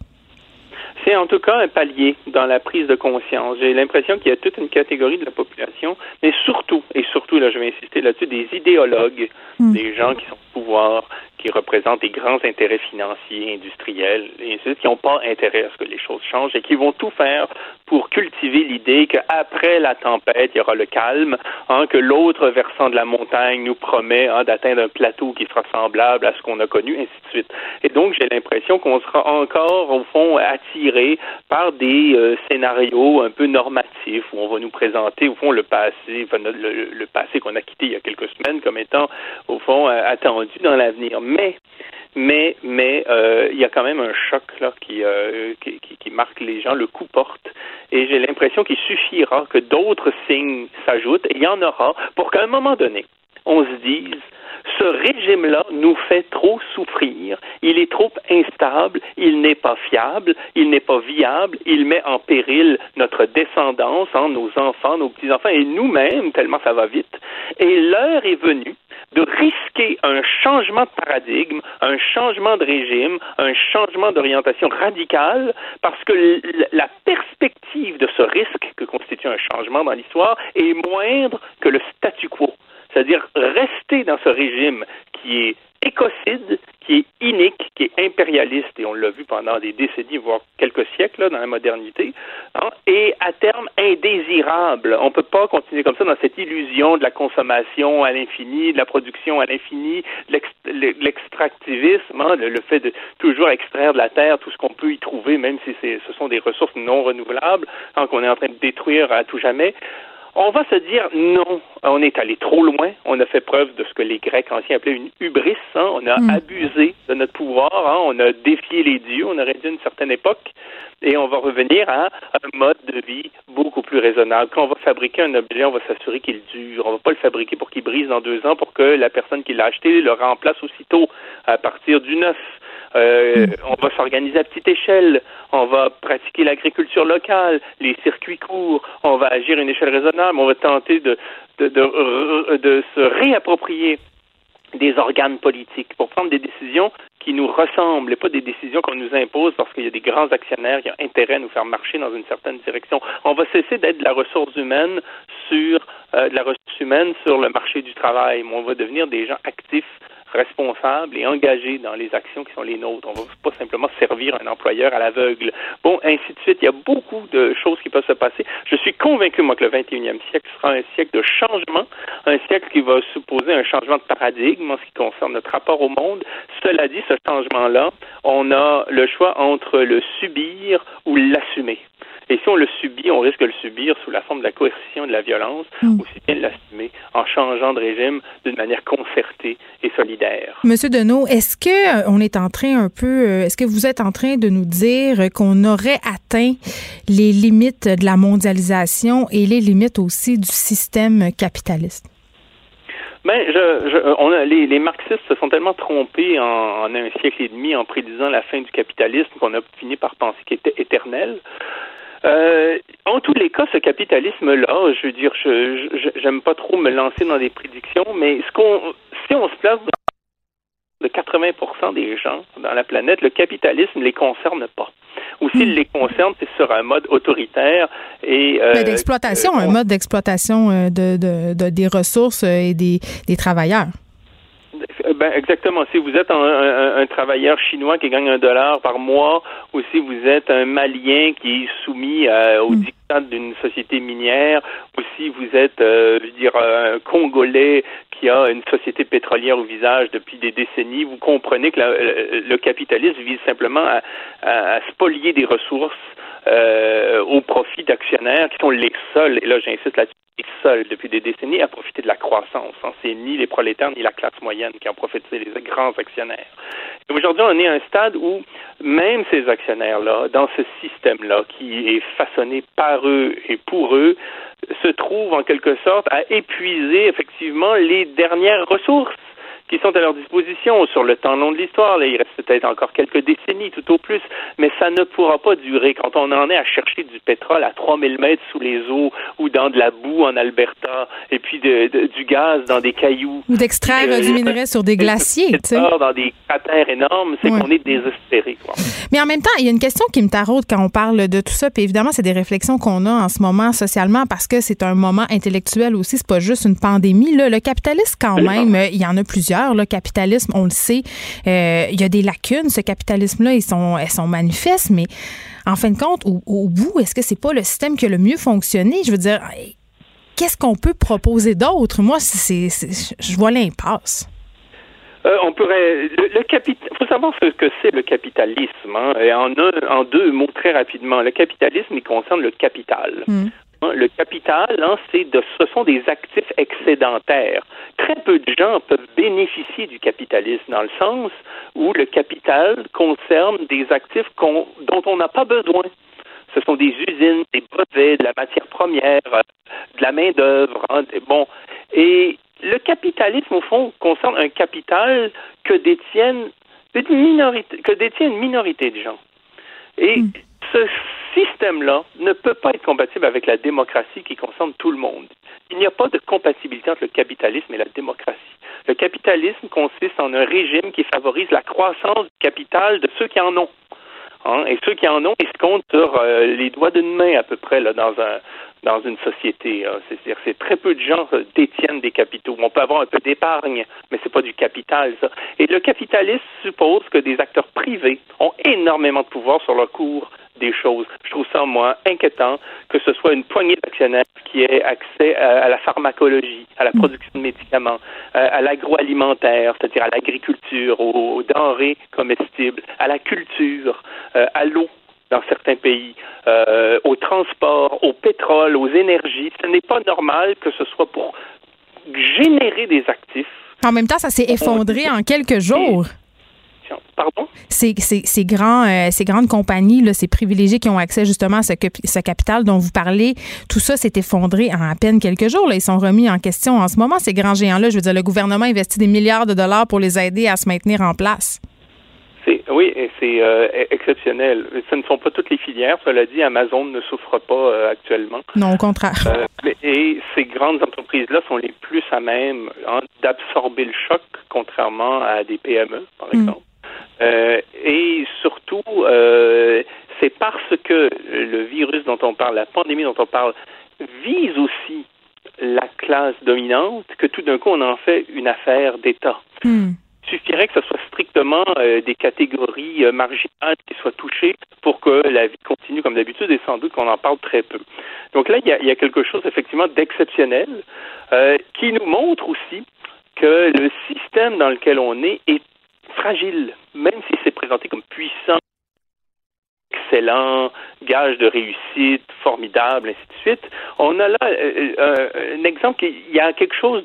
C'est en tout cas un palier dans la prise de conscience. J'ai l'impression qu'il y a toute une catégorie de la population, mais surtout, et surtout, là, je vais insister là-dessus, des idéologues, des gens qui sont pouvoir, qui représentent des grands intérêts financiers, industriels, et suite, qui n'ont pas intérêt à ce que les choses changent et qui vont tout faire pour cultiver l'idée qu'après la tempête, il y aura le calme, hein, que l'autre versant de la montagne nous promet hein, d'atteindre un plateau qui sera semblable à ce qu'on a connu, ainsi de suite. Et donc, j'ai l'impression qu'on sera encore, au fond, attiré par des euh, scénarios un peu normatifs où on va nous présenter, au fond, le passé, le, le, passé qu'on a quitté il y a quelques semaines comme étant, au fond, euh, dans l'avenir. Mais mais mais euh, il y a quand même un choc là qui, euh, qui, qui, qui marque les gens, le coup porte, et j'ai l'impression qu'il suffira que d'autres signes s'ajoutent, et il y en aura, pour qu'à un moment donné, on se dise ce régime-là nous fait trop souffrir, il est trop instable, il n'est pas fiable, il n'est pas viable, il met en péril notre descendance, hein, nos enfants, nos petits-enfants et nous-mêmes, tellement ça va vite. Et l'heure est venue de risquer un changement de paradigme, un changement de régime, un changement d'orientation radicale, parce que la perspective de ce risque que constitue un changement dans l'histoire est moindre que le statu quo. C'est-à-dire rester dans ce régime qui est écocide, qui est inique, qui est impérialiste, et on l'a vu pendant des décennies, voire quelques siècles là, dans la modernité, hein, et à terme indésirable. On ne peut pas continuer comme ça dans cette illusion de la consommation à l'infini, de la production à l'infini, de l'extractivisme, hein, le, le, fait de toujours extraire de la terre tout ce qu'on peut y trouver, même si ce sont des ressources non renouvelables, hein, qu'on est en train de détruire à tout jamais on va se dire non, on est allé trop loin, on a fait preuve de ce que les Grecs anciens appelaient une hubris, hein, on a mm. abusé de notre pouvoir, hein, on a défié les dieux, on aurait dû une certaine époque, et on va revenir à un mode de vie beaucoup plus raisonnable. Quand on va fabriquer un objet, on va s'assurer qu'il dure, on va pas le fabriquer pour qu'il brise dans deux ans, pour que la personne qui l'a acheté le remplace aussitôt à partir du neuf. Euh, on va s'organiser à petite échelle, on va pratiquer l'agriculture locale, les circuits courts, on va agir à une échelle raisonnable, on va tenter de, de, de, se réapproprier des organes politiques pour prendre des décisions qui nous ressemblent et pas des décisions qu'on nous impose parce qu'il y a des grands actionnaires qui ont intérêt à nous faire marcher dans une certaine direction. On va cesser d'être la ressource humaine sur euh, la ressource humaine sur le marché du travail, mais on va devenir des gens actifs responsables et engagés dans les actions qui sont les nôtres. On ne va pas simplement servir un employeur à l'aveugle. Bon, ainsi de suite. Il y a beaucoup de choses qui peuvent se passer. Je suis convaincu, moi, que le 21e siècle sera un siècle de changement, un siècle qui va supposer un changement de paradigme en ce qui concerne notre rapport au monde. Cela dit, ce changement-là, on a le choix entre le subir ou l'assumer. Et si on le subit, on risque de le subir sous la forme de la coercition et de la violence, mm. aussi bien de l'assumer en changeant de régime d'une manière concertée et solidaire. Monsieur Deneau, est-ce que euh, on est en train un peu, euh, est-ce que vous êtes en train de nous dire qu'on aurait atteint les limites de la mondialisation et les limites aussi du système capitaliste? Ben, je, je, on a, les, les, marxistes se sont tellement trompés en, en, un siècle et demi en prédisant la fin du capitalisme qu'on a fini par penser qu'il était éternel. Euh, en tous les cas, ce capitalisme-là, je veux dire, je j'aime pas trop me lancer dans des prédictions, mais ce qu'on, si on se place dans de 80% des gens dans la planète, le capitalisme ne les concerne pas. Ou s'il les concerne, c'est sur un mode autoritaire et euh, d'exploitation, un mode d'exploitation euh, de, de, de, des ressources et des, des travailleurs. Ben, exactement. Si vous êtes un, un, travailleur chinois qui gagne un dollar par mois, ou si vous êtes un Malien qui est soumis euh, au mm. dictat d'une société minière, ou si vous êtes, euh, je veux dire, un Congolais qui a une société pétrolière au visage depuis des décennies, vous comprenez que le capitalisme vise simplement à, à, spolier des ressources euh, au profit d'actionnaires qui sont les seuls, et là j'insiste là-dessus, seuls depuis des décennies à profiter de la croissance. Hein. C'est ni les prolétaires ni la classe moyenne qui en profitent, c'est les grands actionnaires. Aujourd'hui, on est à un stade où même ces actionnaires-là, dans ce système-là qui est façonné par eux et pour eux, se trouvent en quelque sorte à épuiser effectivement les dernières ressources qui sont à leur disposition sur le temps long de l'histoire. il reste peut-être encore quelques décennies tout au plus, mais ça ne pourra pas durer. Quand on en est à chercher du pétrole à 3000 mètres sous les eaux ou dans de la boue en Alberta et puis du gaz dans des cailloux. Ou d'extraire euh, du minerai sur des glaciers. Sais. Dans des cratères énormes, c'est qu'on est désespéré. Mais en même temps, il y a une question qui me taraude quand on parle de tout ça. Puis évidemment, c'est des réflexions qu'on a en ce moment socialement parce que c'est un moment intellectuel aussi. C'est pas juste une pandémie. Là. Le capitalisme, quand même, il y en a plusieurs le capitalisme, on le sait, euh, il y a des lacunes. Ce capitalisme-là, ils sont, elles sont manifestes, mais en fin de compte, au, bout, est-ce que c'est pas le système qui a le mieux fonctionné? Je veux dire, qu'est-ce qu'on peut proposer d'autre? Moi, c'est, je vois l'impasse. Euh, on pourrait. Le, capital. faut savoir ce que c'est le capitalisme. Hein, et en, en deux mots très rapidement. Le capitalisme, il concerne le capital. Hmm. Hein, le capital, hein, c'est de, ce sont des actifs excédentaires. Très peu de gens peuvent bénéficier du capitalisme dans le sens où le capital concerne des actifs dont on n'a pas besoin. Ce sont des usines, des brevets, de la matière première, euh, de la main d'œuvre. Hein, bon, et le capitalisme, au fond, concerne un capital que détiennent une minorité, que détient une minorité de gens. Et hmm. Ce système-là ne peut pas être compatible avec la démocratie qui concerne tout le monde. Il n'y a pas de compatibilité entre le capitalisme et la démocratie. Le capitalisme consiste en un régime qui favorise la croissance du capital de ceux qui en ont. Hein? Et ceux qui en ont, ils se comptent sur euh, les doigts d'une main à peu près là, dans un dans une société. Hein. C'est-à-dire c'est très peu de gens euh, détiennent des capitaux. On peut avoir un peu d'épargne, mais c'est pas du capital, ça. Et le capitalisme suppose que des acteurs privés ont énormément de pouvoir sur le cours des choses. Je trouve ça, moi, inquiétant que ce soit une poignée d'actionnaires qui ait accès à, la pharmacologie, à la production de médicaments, euh, à, l'agroalimentaire, c'est-à-dire à, l'agriculture, aux, denrées comestibles, à la culture, euh, à l'eau dans certains pays, euh, au transport, au pétrole, aux énergies. Ce n'est pas normal que ce soit pour générer des actifs. En même temps, ça s'est effondré en quelques jours. Pardon? Ces, ces, grands, euh, ces grandes compagnies, là, ces privilégiés qui ont accès justement à ce, ce, capital dont vous parlez, tout ça s'est effondré en à peine quelques jours. Là. Ils sont remis en question en ce moment, ces grands géants-là. Je veux dire, le gouvernement investit des milliards de dollars pour les aider à se maintenir en place. Oui, c'est euh, e-, exceptionnel. Ce ne sont pas toutes les filières. Cela dit, Amazon ne souffre pas euh, actuellement. Non, au contraire. et ces grandes entreprises-là sont les plus à même hein, d'absorber le choc, contrairement à des PME, par mm. exemple. Euh, et surtout, euh, c'est parce que le virus dont on parle, la pandémie dont on parle, vise aussi la classe dominante que tout d'un coup on en fait une affaire d'État. Il suffirait que ce soit strictement euh, des catégories marginales qui soient touchées pour que la vie continue comme d'habitude et sans doute qu'on en parle très peu. Donc là, il y a, quelque chose effectivement d'exceptionnel qui nous montre aussi que le système dans lequel on est est fragile, même si c'est présenté comme puissant, excellent, gage de réussite, formidable, ainsi de suite. On a là euh, euh, un exemple, il y a quelque chose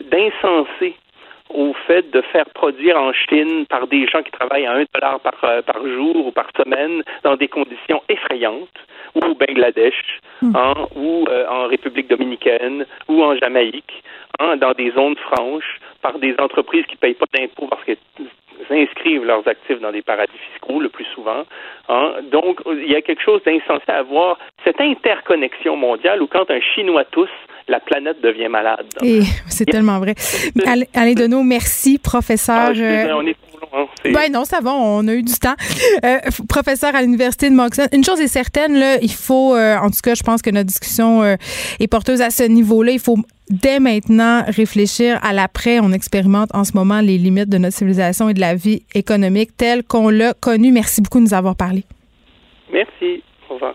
d'insensé au fait de faire produire en Chine par des gens qui travaillent à un dollar par, euh, par jour ou par semaine dans des conditions effrayantes, ou au Bangladesh, hein, ou euh, en République dominicaine, ou en Jamaïque, hein, dans des zones franches, par des entreprises qui ne payent pas d'impôts parce qu'elles inscrivent leurs actifs dans des paradis fiscaux le plus souvent. Hein. Donc, il y a quelque chose d'insensé à voir cette interconnexion mondiale où quand un Chinois tousse, la planète devient malade. Et c'est tellement vrai. Alain, Deneau, merci, professeur. Ah, euh, on est hein. Ben non, ça va, on a eu du temps. Euh, professeur à l'Université de Moncton, une chose est certaine, là, il faut, euh, en tout cas, je pense que notre discussion euh, est porteuse à ce niveau-là. Il faut dès maintenant réfléchir à l'après. On expérimente en ce moment les limites de notre civilisation et de la vie économique telle qu'on l'a connue. Merci beaucoup de nous avoir parlé. Merci. Au revoir.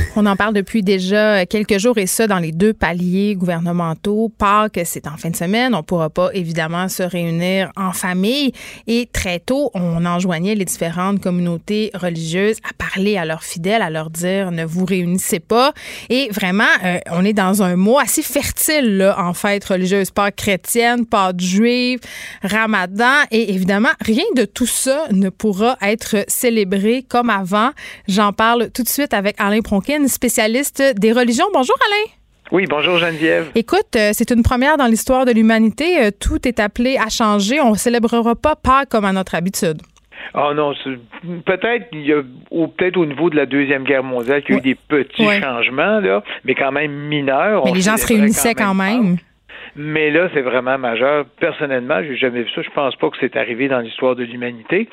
On en parle depuis déjà quelques jours et ça dans les deux paliers gouvernementaux. Pâques, c'est en fin de semaine. On pourra pas évidemment se réunir en famille. Et très tôt, on enjoignait les différentes communautés religieuses à parler à leurs fidèles, à leur dire ne vous réunissez pas. Et vraiment, euh, on est dans un mois assez fertile là, en fête religieuse. Pâques chrétienne, Pâques juive, Ramadan. Et évidemment, rien de tout ça ne pourra être célébré comme avant. J'en parle tout de suite avec Alain Pronkin, spécialiste des religions. Bonjour Alain. Oui, bonjour Geneviève. Écoute, euh, c'est une première dans l'histoire de l'humanité. Euh, Tout est appelé à changer. On ne célébrera pas Pâques comme à notre habitude. Oh non, peut-être il y a ou peut-être au niveau de la deuxième guerre mondiale qu'il y a eu des petits Ouais. changements là, mais quand même mineurs. Mais On les gens se réunissaient quand même. Mais là, c'est vraiment majeur. Personnellement, j'ai jamais vu ça. Je pense pas que c'est arrivé dans l'histoire de l'humanité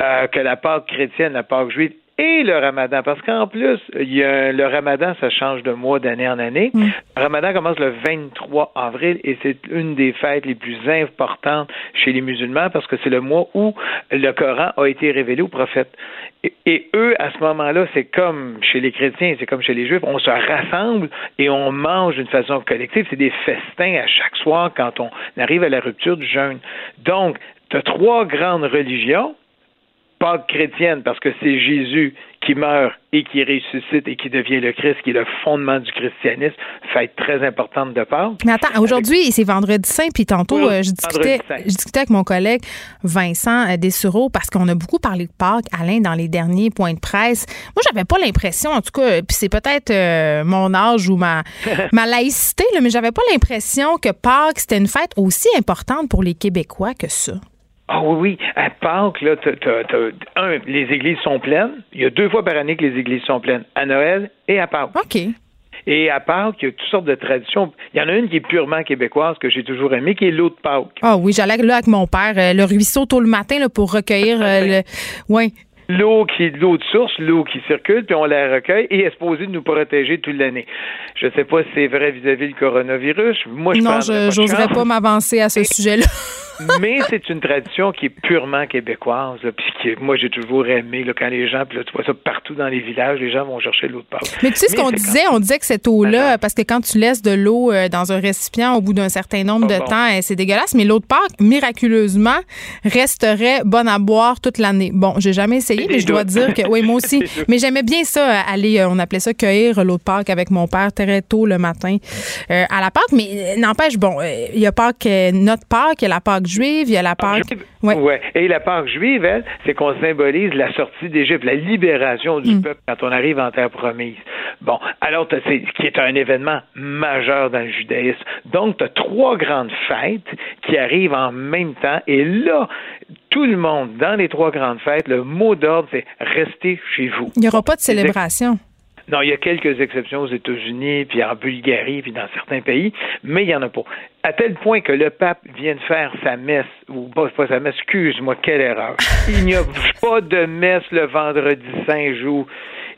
euh, que la Pâque chrétienne, la Pâque juive et le Ramadan, parce qu'en plus, il y a le Ramadan, ça change de mois d'année en année. Le Ramadan commence le 23 avril et c'est une des fêtes les plus importantes chez les musulmans parce que c'est le mois où le Coran a été révélé au prophète. Et, et eux, à ce moment-là, c'est comme chez les chrétiens, c'est comme chez les juifs, on se rassemble et on mange d'une façon collective. C'est des festins à chaque soir quand on arrive à la rupture du jeûne. Donc, tu as trois grandes religions. Pâques chrétienne, parce que c'est Jésus qui meurt et qui ressuscite et qui devient le Christ, qui est le fondement du christianisme, fête très importante de Pâques. Mais attends, aujourd'hui, c'est vendredi saint, puis tantôt, Oui, euh, je, discutais, je discutais avec mon collègue Vincent euh, Dessureau parce qu'on a beaucoup parlé de Pâques, Alain, dans les derniers points de presse. Moi, j'avais pas l'impression, en tout cas, euh, puis c'est peut-être euh, mon âge ou ma, ma laïcité, là, mais j'avais pas l'impression que Pâques, c'était une fête aussi importante pour les Québécois que ça. Ah oui, oui. À Pâques, là, t'as- t'as- t'as- un, les églises sont pleines. Il y a deux fois par année que les églises sont pleines, à Noël et à Pâques. OK. Et à Pâques, il y a toutes sortes de traditions. Il y en a une qui est purement québécoise, que j'ai toujours aimée, qui est l'eau de Pâques. Ah oui, j'allais là avec mon père, euh, le ruisseau tôt le matin là, pour recueillir euh, le. Ouais. L'eau qui est de l'eau de source, l'eau qui circule, puis on la recueille et est supposée de nous protéger toute l'année. Je ne sais pas si c'est vrai vis-à-vis du coronavirus. Moi, je non, je chance. pas m'avancer à ce sujet-là. Mais c'est une tradition qui est purement québécoise, là, puis que moi j'ai toujours aimé là, quand les gens, puis là, tu vois ça partout dans les villages, les gens vont chercher l'eau de Pâques. Mais tu sais ce qu'on disait, on disait que cette eau-là, parce que quand tu laisses de l'eau euh, dans un récipient au bout d'un certain nombre Ah de bon. temps, euh, c'est dégueulasse, mais l'eau de Pâques, miraculeusement, resterait bonne à boire toute l'année. Bon, j'ai jamais essayé, mais je dois dire que, oui, moi aussi, mais j'aimais bien ça, euh, aller, euh, on appelait ça cueillir l'eau de Pâques avec mon père très tôt le matin euh, à la Pâques, mais n'empêche, bon, il y a Pâques, notre Pâques, il y a la Pâques juive, il y a la Pâques... Ouais. Ouais. Et la Pâque juive, elle, c'est qu'on symbolise la sortie d'Égypte, la libération du peuple quand on arrive en terre promise. Bon, alors, c'est qui est un événement majeur dans le judaïsme. Donc, tu as trois grandes fêtes qui arrivent en même temps. Et là, tout le monde, dans les trois grandes fêtes, le mot d'ordre, c'est restez chez vous. Il n'y aura pas de célébration. Non, il y a quelques exceptions aux États-Unis, puis en Bulgarie, puis dans certains pays, mais il n'y en a pas. À tel point que le pape vient de faire sa messe, ou pas, pas sa messe, excuse-moi, quelle erreur. Il n'y a pas de messe le vendredi saint jour.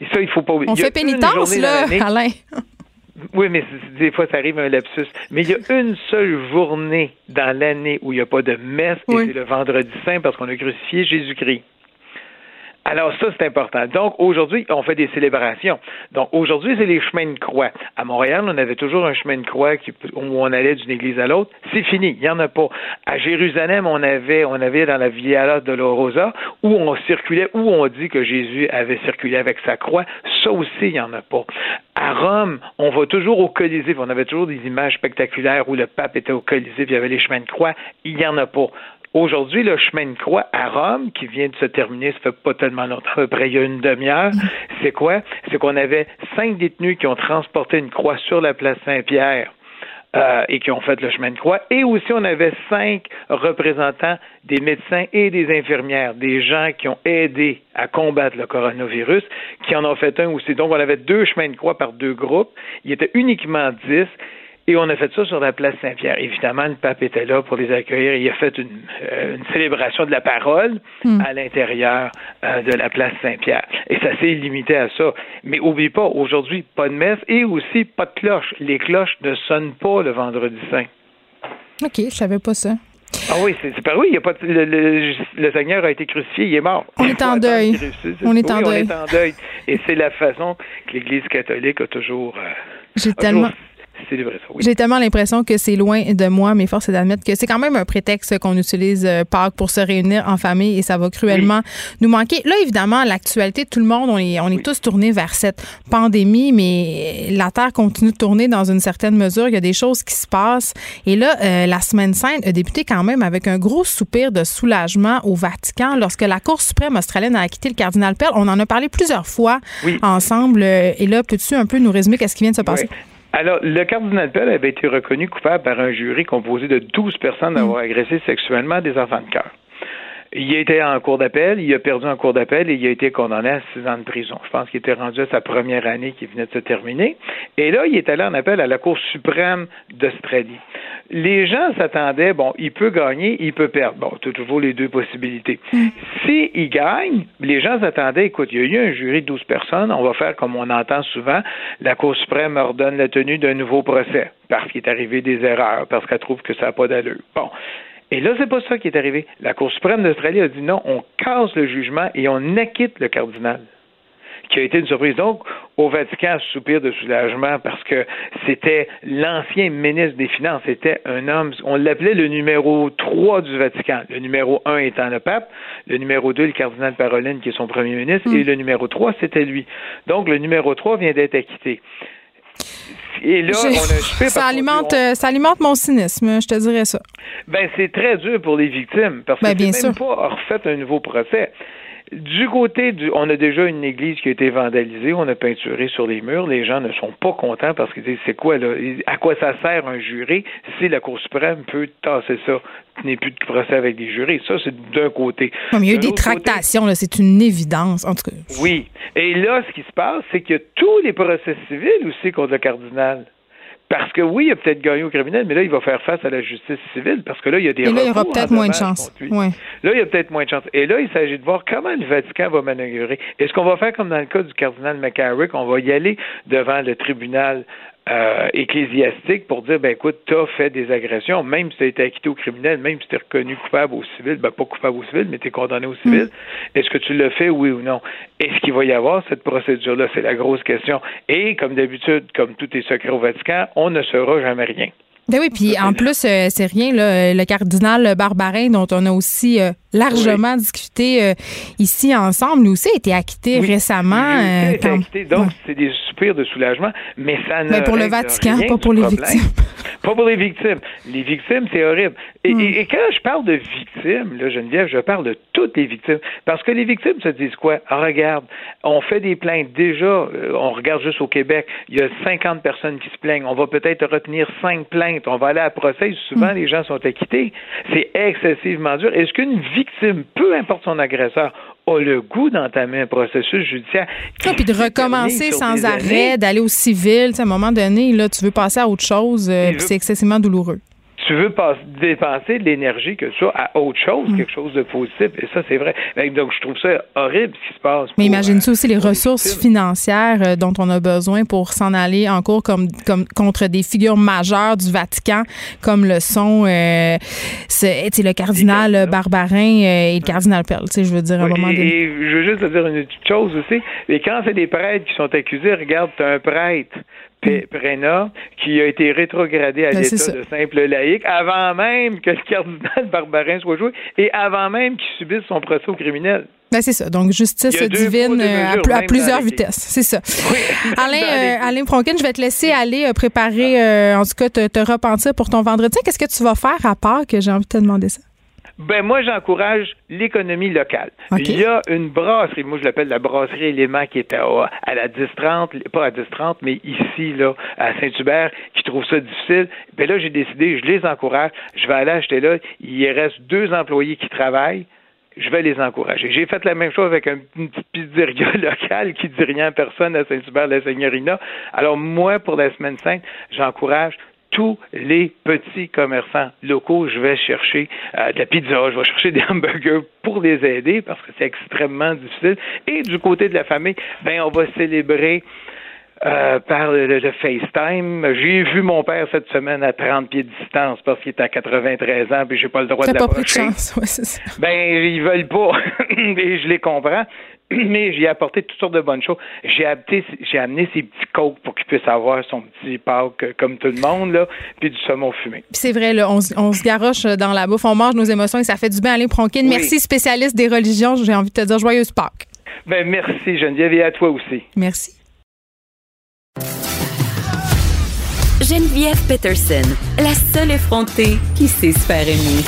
Et ça, il faut pas On y a fait pénitence, là, Alain. Oui, mais des fois, ça arrive un lapsus. Mais il y a une seule journée dans l'année où il n'y a pas de messe, Oui. et c'est le vendredi saint parce qu'on a crucifié Jésus-Christ. Alors ça, c'est important. Donc aujourd'hui, on fait des célébrations. Donc aujourd'hui, c'est les chemins de croix. À Montréal, on avait toujours un chemin de croix qui, où on allait d'une église à l'autre. C'est fini, il n'y en a pas. À Jérusalem, on avait, on avait dans la Via Dolorosa où on circulait, où on dit que Jésus avait circulé avec sa croix. Ça aussi, il n'y en a pas. À Rome, on va toujours au Colisée. On avait toujours des images spectaculaires où le pape était au Colisée, puis il y avait les chemins de croix. Il n'y en a pas. Aujourd'hui, le chemin de croix à Rome, qui vient de se terminer, ça fait pas tellement longtemps, à peu près il y a une demi-heure, c'est quoi? C'est qu'on avait cinq détenus qui ont transporté une croix sur la place Saint-Pierre. Euh, et qui ont fait le chemin de croix. Et aussi, on avait cinq représentants des médecins et des infirmières, des gens qui ont aidé à combattre le coronavirus, qui en ont fait un aussi. Donc, on avait deux chemins de croix par deux groupes. Il était uniquement dix. Et on a fait ça sur la place Saint-Pierre. Évidemment, le pape était là pour les accueillir. Il a fait une, euh, célébration de la parole hmm. à l'intérieur euh, de la place Saint-Pierre. Et ça s'est limité à ça. Mais oublie pas, aujourd'hui, pas de messe et aussi pas de cloche. Les cloches ne sonnent pas le vendredi saint. OK, je savais pas ça. Ah oui, c'est par oui, il y a pas le, Seigneur a été crucifié, il est mort. On est en deuil. On est en deuil. On est en deuil. Et c'est la façon que l'Église catholique a toujours. Euh, J'ai tellement. J'ai tellement l'impression que c'est loin de moi, mais force est d'admettre que c'est quand même un prétexte qu'on utilise euh, Pâques pour se réunir en famille et ça va cruellement nous manquer. Là, évidemment, l'actualité, tout le monde, on est, on est tous tournés vers cette pandémie, mais la Terre continue de tourner dans une certaine mesure. Il y a des choses qui se passent. Et là, euh, la semaine sainte a débuté quand même avec un gros soupir de soulagement au Vatican lorsque la Cour suprême australienne a acquitté le cardinal Pell. On en a parlé plusieurs fois ensemble. Et là, peux-tu un peu nous résumer qu'est-ce qui vient de se passer? Alors, le cardinal Pell avait été reconnu coupable par un jury composé de 12 personnes d'avoir mm. agressé sexuellement des enfants de cœur. Il a été en cours d'appel, il a perdu en cours d'appel et il a été condamné à six ans de prison. Je pense qu'il était rendu à sa première année qui venait de se terminer. Et là, il est allé en appel à la Cour suprême d'Australie. Les gens s'attendaient, bon, il peut gagner, il peut perdre. Bon, tu as toujours les deux possibilités. Mm. S'il gagne, les gens s'attendaient, écoute, il y a eu un jury de 12 personnes, on va faire comme on entend souvent, la Cour suprême ordonne la tenue d'un nouveau procès parce qu'il est arrivé des erreurs, parce qu'elle trouve que ça n'a pas d'allure. Bon. Et là, c'est pas ça qui est arrivé. La Cour suprême d'Australie a dit non, on casse le jugement et on acquitte le cardinal qui a été une surprise. Donc, au Vatican, soupir de soulagement parce que c'était l'ancien ministre des Finances. C'était un homme, on l'appelait le numéro 3 du Vatican. Le numéro 1 étant le pape, le numéro 2, le cardinal Paroline, qui est son premier ministre, et le numéro 3, c'était lui. Donc, le numéro 3 vient d'être acquitté. Et là, on a ça alimente, ça alimente mon cynisme, je te dirais ça. Ben, c'est très dur pour les victimes parce ben, que c'est même pas refait un nouveau procès. Du côté du, on a déjà une église qui a été vandalisée, on a peinturé sur les murs. Les gens ne sont pas contents parce qu'ils disent c'est quoi là, à quoi ça sert un juré si la Cour suprême peut tasser ça, n'est plus de procès avec des jurés. Ça c'est d'un côté. il y a eu des tractations là, c'est une évidence en tout cas. Oui, et là ce qui se passe, c'est que tous les procès civils aussi contre le cardinal. Parce que oui, il a peut-être gagné au criminel, mais là, il va faire face à la justice civile parce que là, il y a des Et là, il y aura peut-être moins de chance. Ouais. Là, il y a peut-être moins de chance. Et là, il s'agit de voir comment le Vatican va manœuvrer. Est-ce qu'on va faire comme dans le cas du cardinal McCarrick, on va y aller devant le tribunal euh, ecclésiastique pour dire ben écoute, tu as fait des agressions, même si tu as été acquitté au criminel, même si tu es reconnu coupable au civil, ben pas coupable au civil, mais tu es condamné au civil. Mm. Est-ce que tu l'as fait, oui ou non? Est-ce qu'il va y avoir cette procédure-là? C'est la grosse question. Et comme d'habitude, comme tout est secret au Vatican, on ne saura jamais rien. Ben oui, puis en plus, euh, c'est rien, là, le cardinal Barbarin, dont on a aussi euh, largement discuté euh, ici ensemble, lui aussi a été acquitté récemment. donc c'est des soupirs de soulagement, mais ça ne. Mais pour le Vatican, pas pour les victimes. Pas pour les victimes. Les victimes, c'est horrible. Et, hmm. et, quand je parle de victimes, là, Geneviève, je parle de toutes les victimes. Parce que les victimes se disent quoi? Ah, regarde, on fait des plaintes. Déjà, on regarde juste au Québec, il y a 50 personnes qui se plaignent. On va peut-être retenir 5 plaintes on va aller à procès, souvent hmm. les gens sont acquittés. C'est excessivement dur. Est-ce qu'une victime, peu importe son agresseur, a le goût d'entamer un processus judiciaire. puis de recommencer sans arrêt, d'aller au civil? À un moment donné, là, tu veux passer à autre chose, euh, c'est excessivement douloureux tu veux pas dépenser de l'énergie que ça à autre chose, Mm. quelque chose de positif. Et ça, c'est vrai. Donc, je trouve ça horrible ce qui se passe. Mais imagine-tu euh, aussi les ressources financières euh, dont on a besoin pour s'en aller en cours comme, comme contre des figures majeures du Vatican, comme le sont euh, ce- sais, le cardinal Barbarin euh, et le cardinal Pell. Tu sais, Je veux dire, à un Oui, moment donné. et je veux juste te dire une petite chose aussi. Et quand c'est des prêtres qui sont accusés, regarde, tu un prêtre, Prena, qui a été rétrogradé à Ben, l'état de simple laïc avant même que le cardinal Barbarin soit joué et avant même qu'il subisse son procès au criminel. Ben, c'est ça. Donc, justice divine euh, à, plusieurs vitesses. C'est ça. Alain, dans euh, Alain Pronkin, je vais te laisser aller euh, préparer, euh, en tout cas, te, te repentir pour ton vendredi. Qu'est-ce que tu vas faire à part que j'ai envie de te demander ça? Ben moi, j'encourage l'économie locale. Il y a une brasserie, moi je l'appelle la brasserie Élément qui est à, à la 10-30, pas à 10-30, mais ici, là, à Saint-Hubert, qui trouve ça difficile. Ben là, j'ai décidé, je les encourage, je vais aller acheter là. Il reste deux employés qui travaillent. Je vais les encourager. J'ai fait la même chose avec un, une petite pizzeria locale qui dit rien à personne à Saint-Hubert-la-Seigneurie. Alors moi, pour la semaine 5, j'encourage tous les petits commerçants locaux. Je vais chercher euh, de la pizza, je vais chercher des hamburgers pour les aider parce que c'est extrêmement difficile. Et du côté de la famille, ben on va célébrer euh, par le, le FaceTime. J'ai vu mon père cette semaine à 30 pieds de distance parce qu'il est à 93 ans puis j'ai pas le droit de pas pris de l'approcher. chance. Ouais. Ben, ils veulent pas. Et je les comprends. Mais j'ai apporté toutes sortes de bonnes choses. J'ai amené, j'ai amené ces petits coques pour qu'il puisse avoir son petit Pâques euh, comme tout le monde, là, puis du saumon fumé. Puis c'est vrai, là, on, se- on se garoche dans la bouffe, on mange nos émotions et ça fait du bien. Alain Pronkin, Oui. merci, spécialiste des religions. J'ai envie de te dire joyeuse Pâques. Ben, merci Geneviève et à toi aussi. Merci. Geneviève Peterson, la seule effrontée qui sait se faire aimer.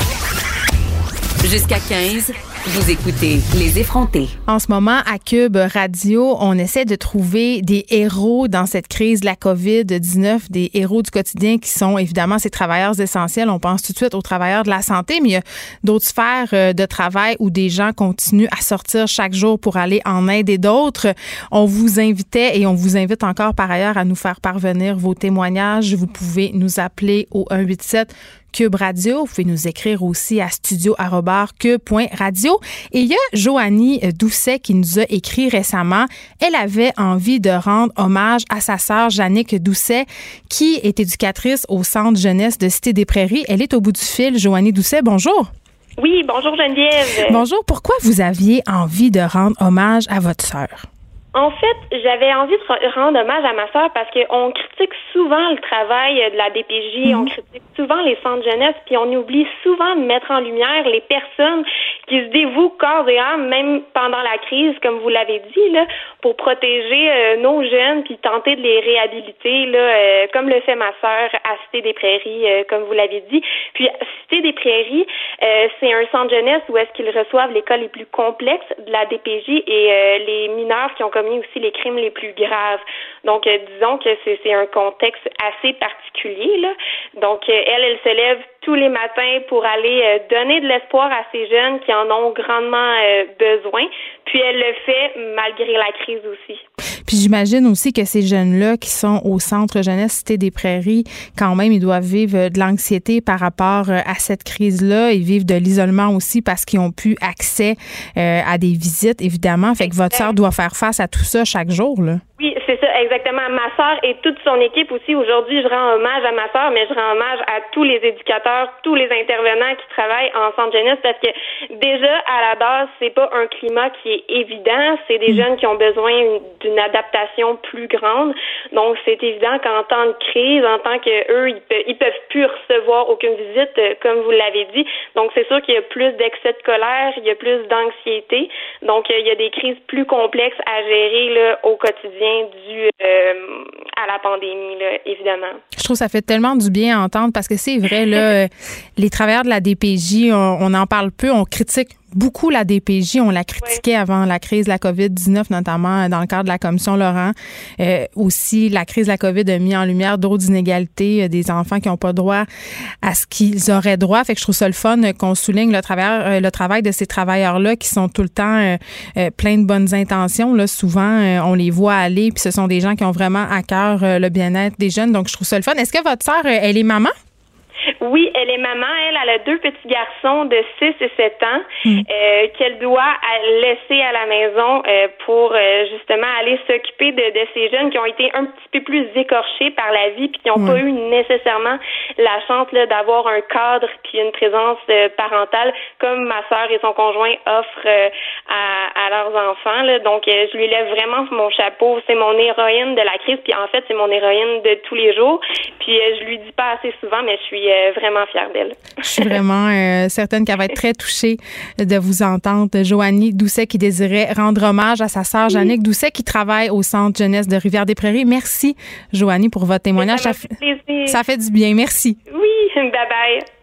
Jusqu'à 15, vous écoutez Les effrontés. En ce moment, à Cube Radio, on essaie de trouver des héros dans cette crise de la COVID-19, des héros du quotidien qui sont évidemment ces travailleurs essentiels. On pense tout de suite aux travailleurs de la santé, mais il y a d'autres sphères euh, de travail où des gens continuent à sortir chaque jour pour aller en aider d'autres. On vous invitait et on vous invite encore par ailleurs à nous faire parvenir vos témoignages. Vous pouvez nous appeler au 187 Cube Radio. Vous pouvez nous écrire aussi à studio.cube.radio. Et il y a Joanie Doucet qui nous a écrit récemment. Elle avait envie de rendre hommage à sa sœur Jannick Doucet, qui est éducatrice au Centre jeunesse de Cité des Prairies. Elle est au bout du fil. Joanie Doucet, bonjour. Oui, bonjour Geneviève. Bonjour. Pourquoi vous aviez envie de rendre hommage à votre sœur? En fait, j'avais envie de re- rendre hommage à ma sœur parce qu'on critique souvent le travail de la DPJ, on critique souvent les centres jeunesse, puis on oublie souvent de mettre en lumière les personnes qui se dévouent corps et âme, même pendant la crise, comme vous l'avez dit, là, pour protéger euh, nos jeunes, puis tenter de les réhabiliter, là, euh, comme le fait ma sœur à Cité des Prairies, euh, comme vous l'avez dit. Puis Cité des Prairies, c'est un centre jeunesse où est-ce qu'ils reçoivent les cas les plus complexes de la DPJ et les mineurs qui ont aussi les crimes les plus graves. Donc, euh, disons que c'est un contexte assez particulier. Là. Donc, euh, elle, elle se lève tous les matins pour aller euh, donner de l'espoir à ces jeunes qui en ont grandement euh, besoin. Puis, elle le fait malgré la crise aussi. Puis j'imagine aussi que ces jeunes-là qui sont au centre jeunesse Cité des Prairies, quand même, ils doivent vivre de l'anxiété par rapport à cette crise-là. Ils vivent de l'isolement aussi parce qu'ils ont pu accès euh, à des visites, évidemment. Fait que votre sœur doit faire face à tout ça chaque jour, là. Oui, c'est ça, exactement. Ma sœur et toute son équipe aussi. Aujourd'hui, je rends hommage à ma sœur, mais je rends hommage à tous les éducateurs, tous les intervenants qui travaillent en centre jeunesse parce que déjà, à la base, c'est pas un climat qui est évident. C'est des jeunes qui ont besoin une- d'une adaptation plus grande. Donc, c'est évident qu'en temps de crise, en tant que eux, ils, ils peuvent plus recevoir aucune visite, euh, comme vous l'avez dit. Donc, c'est sûr qu'il y a plus d'excès de colère, il y a plus d'anxiété. Donc, euh, il y a des crises plus complexes à gérer là, au quotidien dû euh, à la pandémie, là, évidemment. Je trouve que ça fait tellement du bien à entendre parce que c'est vrai, là, euh, les travailleurs de la DPJ, on, on en parle peu, on critique beaucoup la DPJ. On la critiquait avant la crise de la COVID-19, notamment dans le cadre de la commission Laurent. Euh, aussi, la crise de la COVID a mis en lumière d'autres inégalités, euh, des enfants qui n'ont pas droit à ce qu'ils auraient droit. Fait que je trouve ça le fun euh, qu'on souligne le travail, euh, le travail de ces travailleurs-là qui sont tout le temps euh, euh, pleins de bonnes intentions. Là, souvent, euh, on les voit aller, puis ce sont des gens qui ont vraiment à cœur euh, le bien-être des jeunes. Donc, je trouve ça le fun. Est-ce que votre sœur, euh, elle est maman? Oui, elle est maman. Elle, elle a deux petits garçons de 6 et 7 ans Hmm. euh, qu'elle doit laisser à la maison euh, pour euh, justement aller s'occuper de, de ces jeunes qui ont été un petit peu plus écorchés par la vie puis qui n'ont pas eu nécessairement la chance là, d'avoir un cadre puis une présence euh, parentale comme ma sœur et son conjoint offrent euh, à, à leurs enfants. Là. Donc, euh, je lui lève vraiment mon chapeau. C'est mon héroïne de la crise puis en fait, c'est mon héroïne de tous les jours. Puis euh, je lui dis pas assez souvent, mais je suis euh, vraiment fière d'elle. Je suis vraiment euh, certaine qu'elle va être très touchée de vous entendre. Joanie Doucet qui désirait rendre hommage à sa sœur Jannick Doucet qui travaille au Centre jeunesse de Rivière-des-Prairies. Merci, Joanie, pour votre témoignage. Ça fait ça fait du bien. Merci. Oui, bye bye.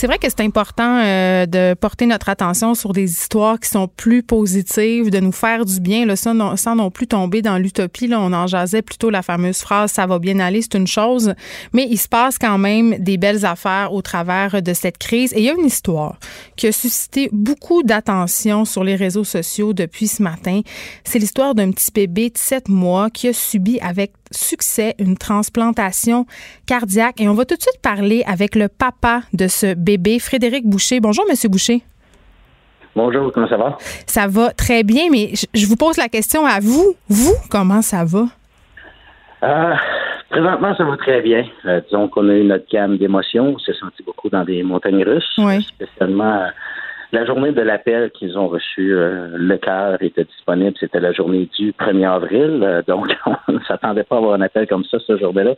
C'est vrai que c'est important euh, de porter notre attention sur des histoires qui sont plus positives, de nous faire du bien, là, ça, non- sans non plus tomber dans l'utopie. Là, on en jasait plutôt la fameuse phrase "ça va bien aller", c'est une chose, mais il se passe quand même des belles affaires au travers de cette crise. Et il y a une histoire qui a suscité beaucoup d'attention sur les réseaux sociaux depuis ce matin. C'est l'histoire d'un petit bébé de 7 mois qui a subi avec succès une transplantation cardiaque. Et on va tout de suite parler avec le papa de ce bébé, Frédéric Boucher. Bonjour, Monsieur Boucher. Bonjour, comment ça va? Ça va très bien, mais je- vous pose la question à vous. Vous, comment ça va? Euh, présentement, ça va très bien. Euh, disons qu'on a eu notre gamme d'émotions. On s'est senti beaucoup dans des montagnes russes. Oui. Spécialement, euh, la journée de l'appel qu'ils ont reçu, euh, le cœur était disponible. C'était la journée du 1er avril. Euh, donc, on ne s'attendait pas à avoir un appel comme ça ce jour-là.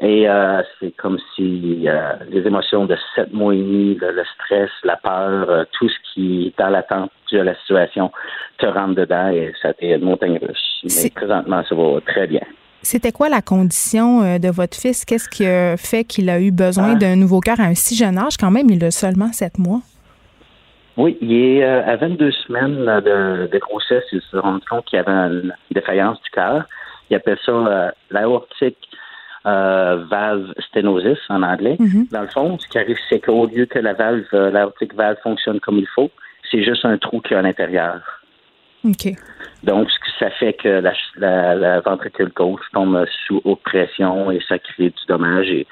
Et euh, c'est comme si euh, les émotions de sept mois et demi, le, le stress, la peur, tout ce qui est dans l'attente de la situation te rentre dedans et ça a été une montagne russe. Mais présentement, ça va très bien. C'était quoi la condition de votre fils? Qu'est-ce qui a fait qu'il a eu besoin Ah. d'un nouveau cœur à un si jeune âge? Quand même, il a seulement sept mois. Oui, il est euh, à 22 semaines de, de grossesse, il se rend compte qu'il y avait une défaillance du cœur. Il appelle ça euh, l'aortic euh, valve stenosis en anglais. Mhm. Dans le fond, ce qui arrive, c'est qu'au lieu que la valve, euh, l'aortic valve fonctionne comme il faut, c'est juste un trou qu'il y a à l'intérieur. OK. Donc, ce que ça fait que la, la, la ventricule gauche tombe sous haute pression et ça crée du dommage. Et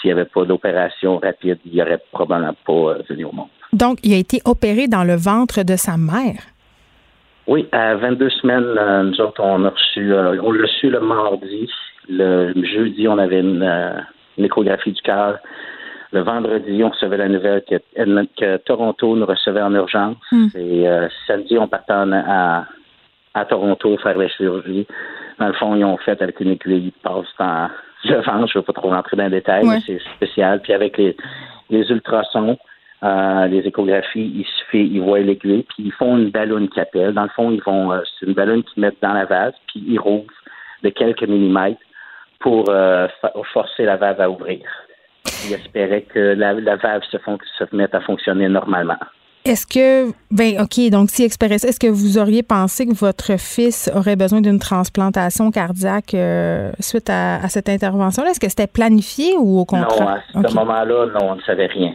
s'il n'y avait pas d'opération rapide, il n'y aurait probablement pas euh, venu au monde. Donc, il a été opéré dans le ventre de sa mère. Oui, à 22 semaines, euh, nous autres, on a reçu, euh, on l'a le mardi. Le jeudi, on avait une, une échographie du cœur. Le vendredi, on recevait la nouvelle que, que Toronto nous recevait en urgence. Hmm. Et euh, samedi, on partait en- à, à Toronto faire la chirurgie. Dans le fond, ils ont fait avec une aiguille passe dans Je ne vais pas trop rentrer dans les détails, Ouais. mais c'est spécial. Puis avec les, les ultrasons, euh, les échographies, il suffit, ils voient l'aiguille, puis ils font une ballonne qui appelle. Dans le fond, ils vont, euh, c'est une ballonne qu'ils mettent dans la valve, puis ils rouvrent de quelques millimètres pour euh, forcer la valve à ouvrir. Ils espéraient que la, la valve se, se mette à fonctionner normalement. Est-ce que, ben, OK, donc si ça, est-ce que vous auriez pensé que votre fils aurait besoin d'une transplantation cardiaque euh, suite à, à cette intervention-là? Est-ce que c'était planifié ou au contraire? Non, à ce moment-là, non, on ne savait rien.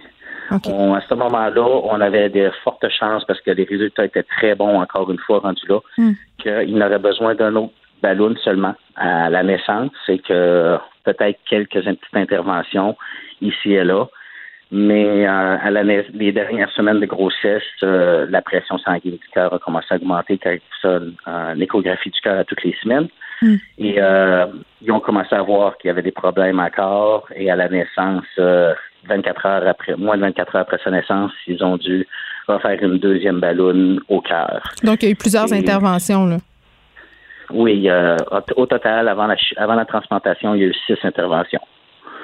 On- à ce moment-là, on avait de fortes chances parce que les résultats étaient très bons, encore une fois, rendus là, Hmm. qu'il n'aurait besoin d'un autre ballon seulement à la naissance. C'est que peut-être quelques petites interventions ici et là. Mais euh, à la les dernières semaines de grossesse, euh, la pression sanguine du cœur a commencé à augmenter, car ça, une échographie du cœur à toutes les semaines. Hmm. Et euh, ils ont commencé à voir qu'il y avait des problèmes encore. Et à la naissance, euh, 24 heures après, moins de 24 heures après sa naissance, ils ont dû refaire une deuxième ballonne au cœur. Donc, il y a eu plusieurs Et- interventions, là. Oui, euh, au, total, avant la, avant la transplantation, il y a eu six interventions.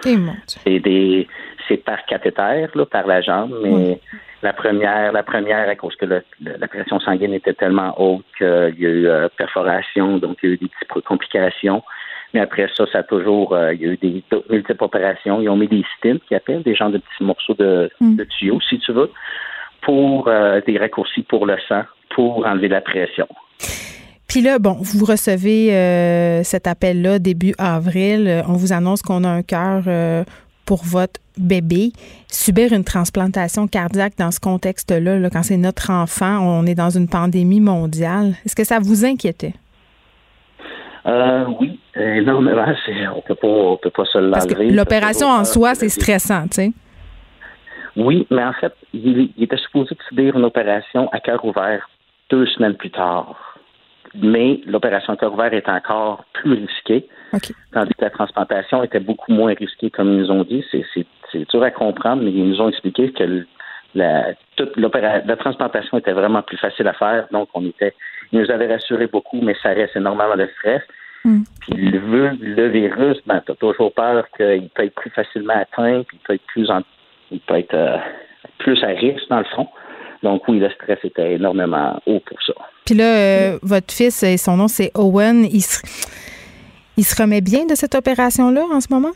Et mon Dieu. C'est des, c'est par cathéter, là, par la jambe, mais la première, la première, à cause que le- le- la pression sanguine était tellement haute qu'il y a eu euh, perforation, donc il y a eu des petites complications. Mais après ça, ça a toujours, euh, il y a eu des multiples opérations. Ils ont mis des stents, qui appellent des genres de petits morceaux de, Mm. de tuyaux, si tu veux, pour euh, des raccourcis pour le sang, pour enlever la pression. Puis là, bon, vous recevez euh, cet appel-là début avril. On vous annonce qu'on a un cœur euh, pour votre bébé. Subir une transplantation cardiaque dans ce contexte-là, là, quand c'est notre enfant, on est dans une pandémie mondiale, est-ce que ça vous inquiétait? Euh, oui, énormément. On peut pas, on peut pas se l'enlever. l'opération en soi, c'est stressant, tu sais. Oui, mais en fait, il, il était supposé de subir une opération à cœur ouvert deux semaines plus tard. Mais l'opération à cœur ouvert est encore plus risquée, tandis que la transplantation était beaucoup moins risquée, comme ils nous ont dit. C'est, dur à comprendre, mais ils nous ont expliqué que le- la, toute la transplantation était vraiment plus facile à faire. Donc, on était, ils nous avaient rassuré beaucoup, mais ça reste énormément de stress. Puis le, le virus, ben, t'as toujours peur qu'il peut être plus facilement atteint, puis il peut être plus en, il peut être euh, plus à risque dans le fond. Donc oui, le stress était énormément haut pour ça. Puis là, euh, votre fils, son nom, c'est Owen. Il il se remet bien de cette opération-là en ce moment?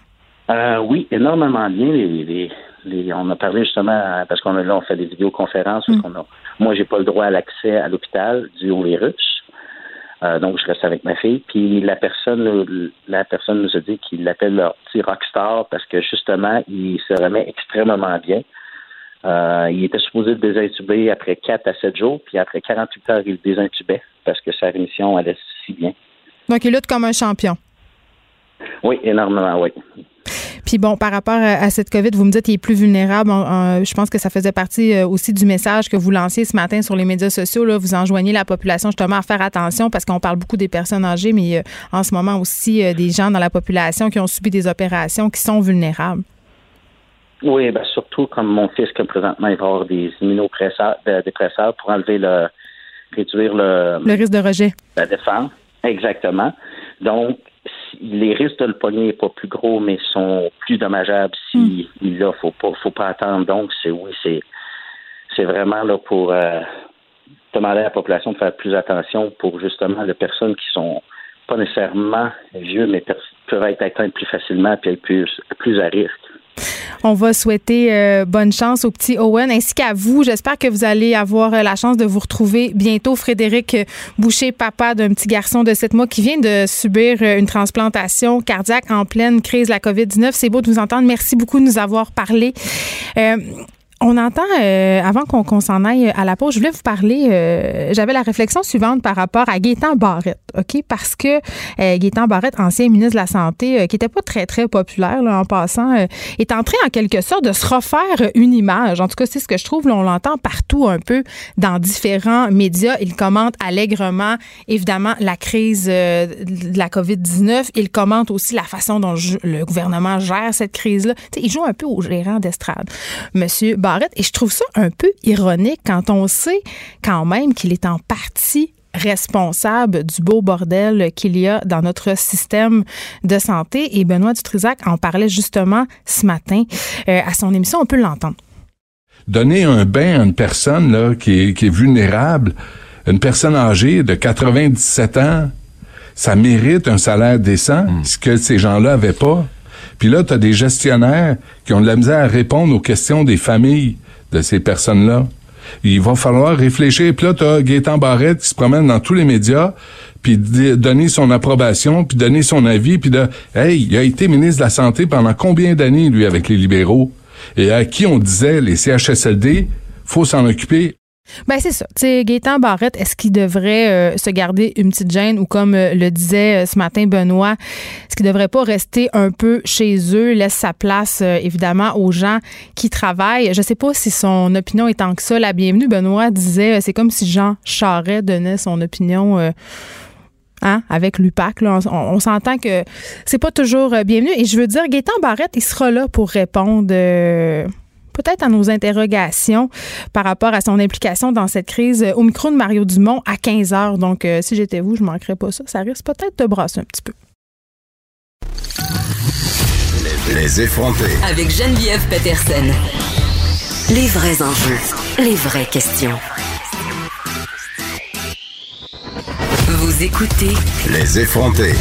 Euh, oui, énormément bien. Les, les, les- on a parlé justement parce qu'on a là on fait des vidéoconférences. parce qu'on a, moi, j'ai pas le droit à l'accès à l'hôpital dû au virus. Euh, donc, je reste avec ma fille. Puis la personne, la personne nous a dit qu'il l'appelle leur petit rockstar parce que justement, il se remet extrêmement bien. Euh, il était supposé désintuber après 4 à 7 jours, puis après 48 heures, il le désintubait parce que sa rémission allait si bien. Donc, il lutte comme un champion. Oui, énormément, oui. Puis bon, par rapport à, cette COVID, vous me dites qu'il est plus vulnérable. Je pense que ça faisait partie euh, aussi du message que vous lanciez ce matin sur les médias sociaux. Là. Vous enjoignez la population justement à faire attention parce qu'on parle beaucoup des personnes âgées, mais euh, en ce moment aussi euh, des gens dans la population qui ont subi des opérations qui sont vulnérables. Oui, ben surtout comme mon fils, que présentement, il va avoir des immunopresseurs, de- dépresseurs pour enlever le, réduire le, Le risque de rejet. la défense. Exactement. Donc, les risques de le pogner n'est pas plus gros, mais sont plus dommageables si il l'a. Faut pas, faut pas attendre. Donc, c'est oui, c'est, c'est vraiment là pour euh, demander à la population de faire plus attention pour justement les personnes qui sont pas nécessairement vieux, mais peuvent être atteintes plus facilement puis être plus, plus à risque. On va souhaiter euh, bonne chance au petit Owen ainsi qu'à vous. J'espère que vous allez avoir euh, la chance de vous retrouver bientôt. Frédéric Boucher, papa d'un petit garçon de 7 mois qui vient de subir euh, une transplantation cardiaque en pleine crise de la COVID-19. C'est beau de vous entendre. Merci beaucoup de nous avoir parlé. On entend, euh, avant qu'on s'en aille à la pause, je voulais vous parler, euh, j'avais la réflexion suivante par rapport à Gaétan Barrette, OK? Parce que euh, Gaétan Barrette, ancien ministre de la Santé, qui était pas très, très populaire en passant, est en train en quelque sorte de se refaire une image. En tout cas, c'est ce que je trouve. On l'entend partout un peu dans différents médias. Il commente allègrement, évidemment, la crise de la COVID-19. Il commente aussi la façon dont le gouvernement gère cette crise-là. Il joue un peu au gérant d'estrade, Monsieur Barrette. Et je trouve ça un peu ironique quand on sait quand même qu'il est en partie responsable du beau bordel qu'il y a dans notre système de santé. Et Benoît Dutrisac en parlait justement ce matin euh, à son émission. On peut l'entendre. donner un bain à une personne là, qui, est, qui est vulnérable, une personne âgée de 97 ans, ça mérite un salaire décent, ce que ces gens-là avaient pas. Puis là, tu as des gestionnaires qui ont de la misère à répondre aux questions des familles de ces personnes-là. Il va falloir réfléchir. Puis là, tu as Gaétan Barrette qui se promène dans tous les médias, puis donner son approbation, puis donner son avis, puis de Hey, il a été ministre de la Santé pendant combien d'années, lui, avec les libéraux? Et à qui on disait, les CHSLD, faut s'en occuper. Ben c'est ça. Sais, Gaétan Barrette, est-ce qu'il devrait euh, se garder une petite gêne ou comme euh, le disait euh, ce matin Benoît, est-ce qu'il devrait pas rester un peu chez eux, laisse sa place évidemment aux gens qui travaillent? Je sais pas si son opinion est tant que ça la bienvenue. Benoît disait, c'est comme si Jean Charest donnait son opinion. Hein, avec l'UPAC, on, s'entend que c'est pas toujours bienvenu. Et je veux dire, Gaétan Barrette, il sera là pour répondre peut-être à nos interrogations par rapport à son implication dans cette crise euh, au micro de Mario Dumont à 15 heures. Donc, euh, si j'étais vous, je manquerais pas ça. Ça risque peut-être de brasser un petit peu. Les effrontés. Avec Geneviève Peterson. Les vrais enjeux, les vraies questions. Vous écoutez Les effrontés.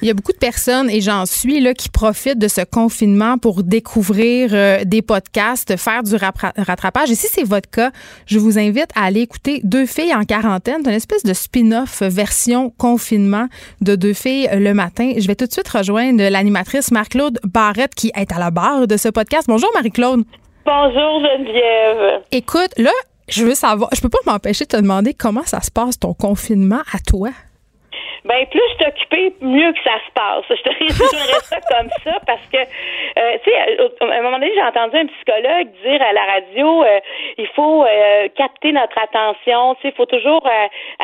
Il y a beaucoup de personnes, et j'en suis, là, qui profitent de ce confinement pour découvrir euh, des podcasts, faire du rattrapage. Et si c'est votre cas, je vous invite à aller écouter Deux filles en quarantaine, une espèce de spin-off version confinement de Deux filles le matin. Je vais tout de suite rejoindre l'animatrice Marc-Claude Barrette qui est à la barre de ce podcast. Bonjour Marie-Claude. Bonjour Geneviève. Écoute, là, je veux savoir, je peux pas m'empêcher de te demander comment ça se passe ton confinement à toi? Ben plus je suis occupée, mieux que ça se passe. Je te résumerais ça comme ça parce que, euh, tu sais, à un moment donné, j'ai entendu un psychologue dire à la radio, euh, il faut euh, capter notre attention. Tu sais, il faut toujours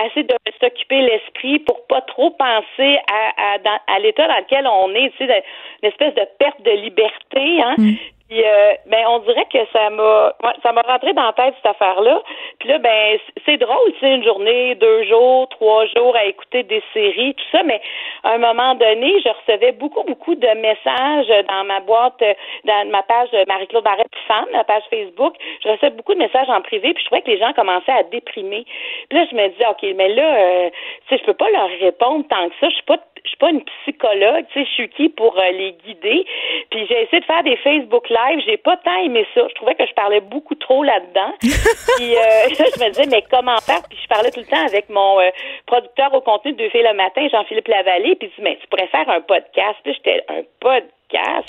essayer de s'occuper l'esprit pour pas trop penser à, à, à l'état dans lequel on est. Tu sais, une espèce de perte de liberté. Hein? Mm. Puis euh, ben on dirait que ça m'a ça m'a rentré dans la tête cette affaire-là. Puis là ben c'est drôle, c'est une journée, deux jours, trois jours à écouter des séries, tout ça, mais à un moment donné, je recevais beaucoup beaucoup de messages dans ma boîte dans ma page Marie-Claude Barrette fan, la page Facebook, je recevais beaucoup de messages en privé, puis je trouvais que les gens commençaient à déprimer. Puis là je me disais OK, mais là euh, tu sais je peux pas leur répondre tant que ça, je suis pas je suis pas une psychologue, tu sais, je suis qui pour euh, les guider? Puis j'ai essayé de faire des Facebook Live, j'ai pas tant aimé ça. Je trouvais que je parlais beaucoup trop là-dedans. puis euh, je me disais, mais comment faire? Puis je parlais tout le temps avec mon euh, producteur au contenu de Deux filles le matin, Jean-Philippe Lavallée, puis il dit, mais tu pourrais faire un podcast. Puis j'étais un podcast?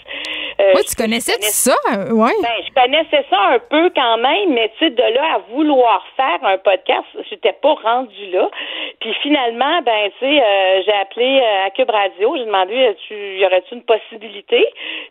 Euh, oui, tu connaissais ça? Ouais. Ben, je connaissais ça un peu quand même, mais tu sais, de là à vouloir faire un podcast, j'étais pas rendu là. Puis finalement, ben, tu sais, euh, j'ai appelé euh, à Cube Radio, j'ai demandé, tu, y aurait-tu une possibilité?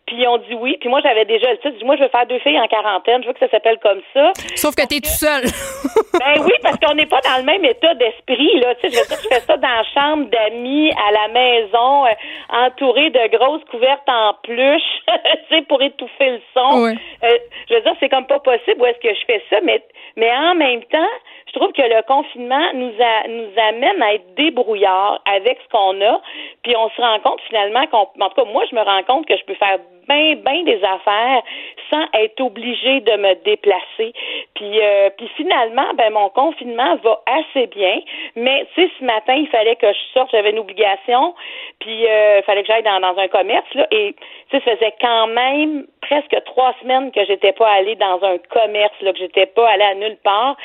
Puis ils ont dit oui. Puis moi, j'avais déjà le titre. Moi, je veux faire deux filles en quarantaine. Je veux que ça s'appelle comme ça. Sauf que tu es tout seul. ben oui, parce qu'on n'est pas dans le même état d'esprit, là. Tu sais, je je fais ça dans la chambre d'amis, à la maison, entouré de grosses couvertes en plus, tu sais, pour étouffer le son. Euh, je veux dire, c'est comme pas possible où est-ce que je fais ça, mais, mais en même temps, je trouve que le confinement nous, a, nous amène à être débrouillards avec ce qu'on a, puis on se rend compte finalement qu'on, en tout cas, moi, je me rends compte que je peux faire bien, bien des affaires sans être obligé de me déplacer. Puis, euh, puis finalement, ben mon confinement va assez bien. Mais tu sais, ce matin, il fallait que je sorte, j'avais une obligation, puis euh, il fallait que j'aille dans, dans un commerce là, et tu sais, ça faisait quand même presque trois semaines que j'étais pas allée dans un commerce, là, que j'étais pas allée à nulle part.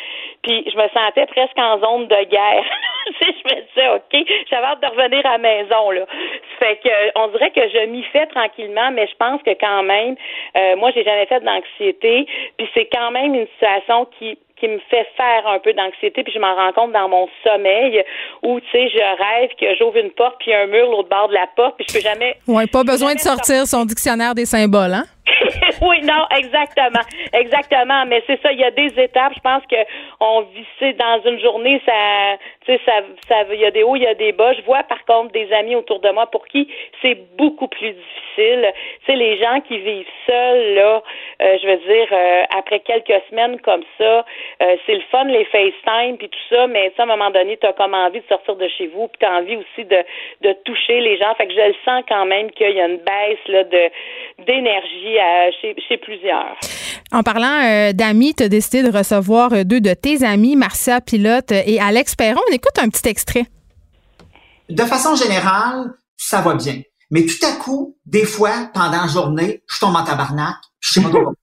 Puis je me sentais presque en zone de guerre. je me disais, OK, j'avais hâte de revenir à la maison. Là. Fait que on dirait que je m'y fais tranquillement, mais je pense que quand même, euh, moi, j'ai jamais fait d'anxiété. Puis c'est quand même une situation qui qui me fait faire un peu d'anxiété, puis je m'en rends compte dans mon sommeil où, tu sais, je rêve que j'ouvre une porte, puis un mur l'autre bord de la porte, puis je peux jamais... Oui, pas besoin de sortir son dictionnaire des symboles, hein? oui, non, exactement. Exactement. Mais c'est ça, il y a des étapes. Je pense que on vit dans une journée, ça, tu sais, ça, ça, il y a des hauts, il y a des bas. Je vois par contre des amis autour de moi pour qui c'est beaucoup plus difficile. Tu sais, les gens qui vivent seuls, là, euh, je veux dire, euh, après quelques semaines comme ça, euh, c'est le fun, les FaceTime puis tout ça, mais à un moment donné, tu as comme envie de sortir de chez vous, puis tu as envie aussi de, de toucher les gens. Fait que je le sens quand même qu'il y a une baisse là, de d'énergie chez, plusieurs. En parlant euh, d'amis, tu as décidé de recevoir euh, deux de tes amis, Marcia Pilote et Alex Perron. On écoute un petit extrait. De façon générale, ça va bien. Mais tout à coup, des fois, pendant la journée, je tombe en tabarnak, je sais pas pourquoi.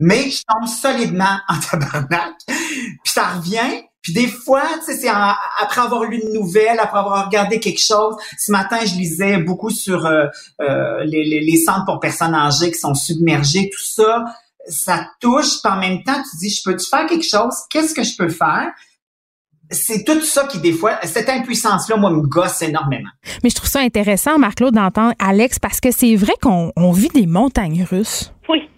Mais je tombe solidement en tabarnak, puis ça revient, puis des fois, tu sais, c'est après avoir lu une nouvelle, après avoir regardé quelque chose. Ce matin, je lisais beaucoup sur euh, euh, les, les, centres pour personnes âgées qui sont submergées, tout ça. Ça touche, puis en même temps, tu dis, je peux-tu faire quelque chose? Qu'est-ce que je peux faire? c'est tout ça qui, des fois, cette impuissance-là, moi, me gosse énormément. Mais je trouve ça intéressant, Marc-Claude, d'entendre Alex, parce que c'est vrai qu'on vit des montagnes russes. Oui.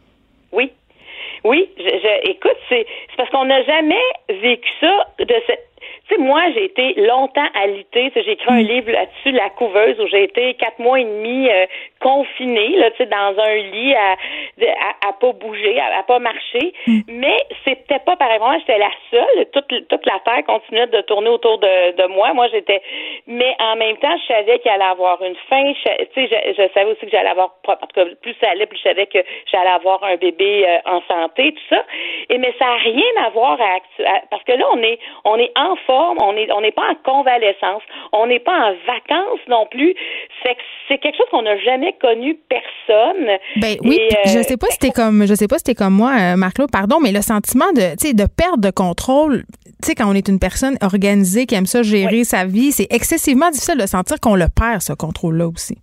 Oui, je, écoute, c'est parce qu'on n'a jamais vécu ça de cette tu sais, moi, j'ai été longtemps alitée. J'ai écrit un mm. livre là-dessus, La couveuse, où j'ai été quatre mois et demi euh, confinée, là, tu sais, dans un lit à à, à pas bouger, à, à pas marcher. Mais c'était pas pareil. Moi, j'étais la seule. Toute, toute la terre continuait de tourner autour de, de moi. Moi, j'étais. Mais en même temps, je savais qu'il allait avoir une fin. Je, tu sais, je, je savais aussi que j'allais avoir. En tout cas, plus ça allait, plus je savais que j'allais avoir un bébé euh, en santé, tout ça. Et mais ça a rien à voir à, à- parce que là, on est on est en forme. On est on n'est pas en convalescence. On n'est pas en vacances non plus. C'est que c'est quelque chose qu'on n'a jamais connu personne. Ben oui, Et, puis euh, je sais pas si t'es comme je sais pas si t'es comme moi, euh, Marc-Claude, pardon, mais le sentiment de tu sais de perte de contrôle, tu sais quand on est une personne organisée qui aime ça gérer sa vie, c'est excessivement difficile de sentir qu'on le perd ce contrôle-là aussi.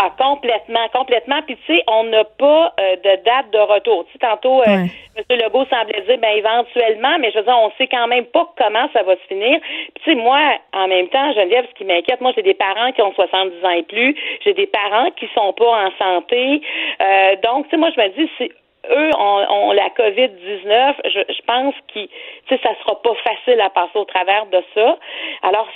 Ah, complètement, complètement. Puis tu sais, on n'a pas euh, de date de retour. Tu sais, tantôt, euh, M. Legault semblait dire, ben éventuellement, mais je veux dire, on sait quand même pas comment ça va se finir. Puis tu sais, moi, en même temps, Geneviève, ce qui m'inquiète, moi, j'ai des parents qui ont 70 ans et plus, j'ai des parents qui sont pas en santé. Euh, donc, tu sais, moi, je me dis, c'est eux ont, ont la COVID-19, je, je pense que ça sera pas facile à passer au travers de ça. Alors,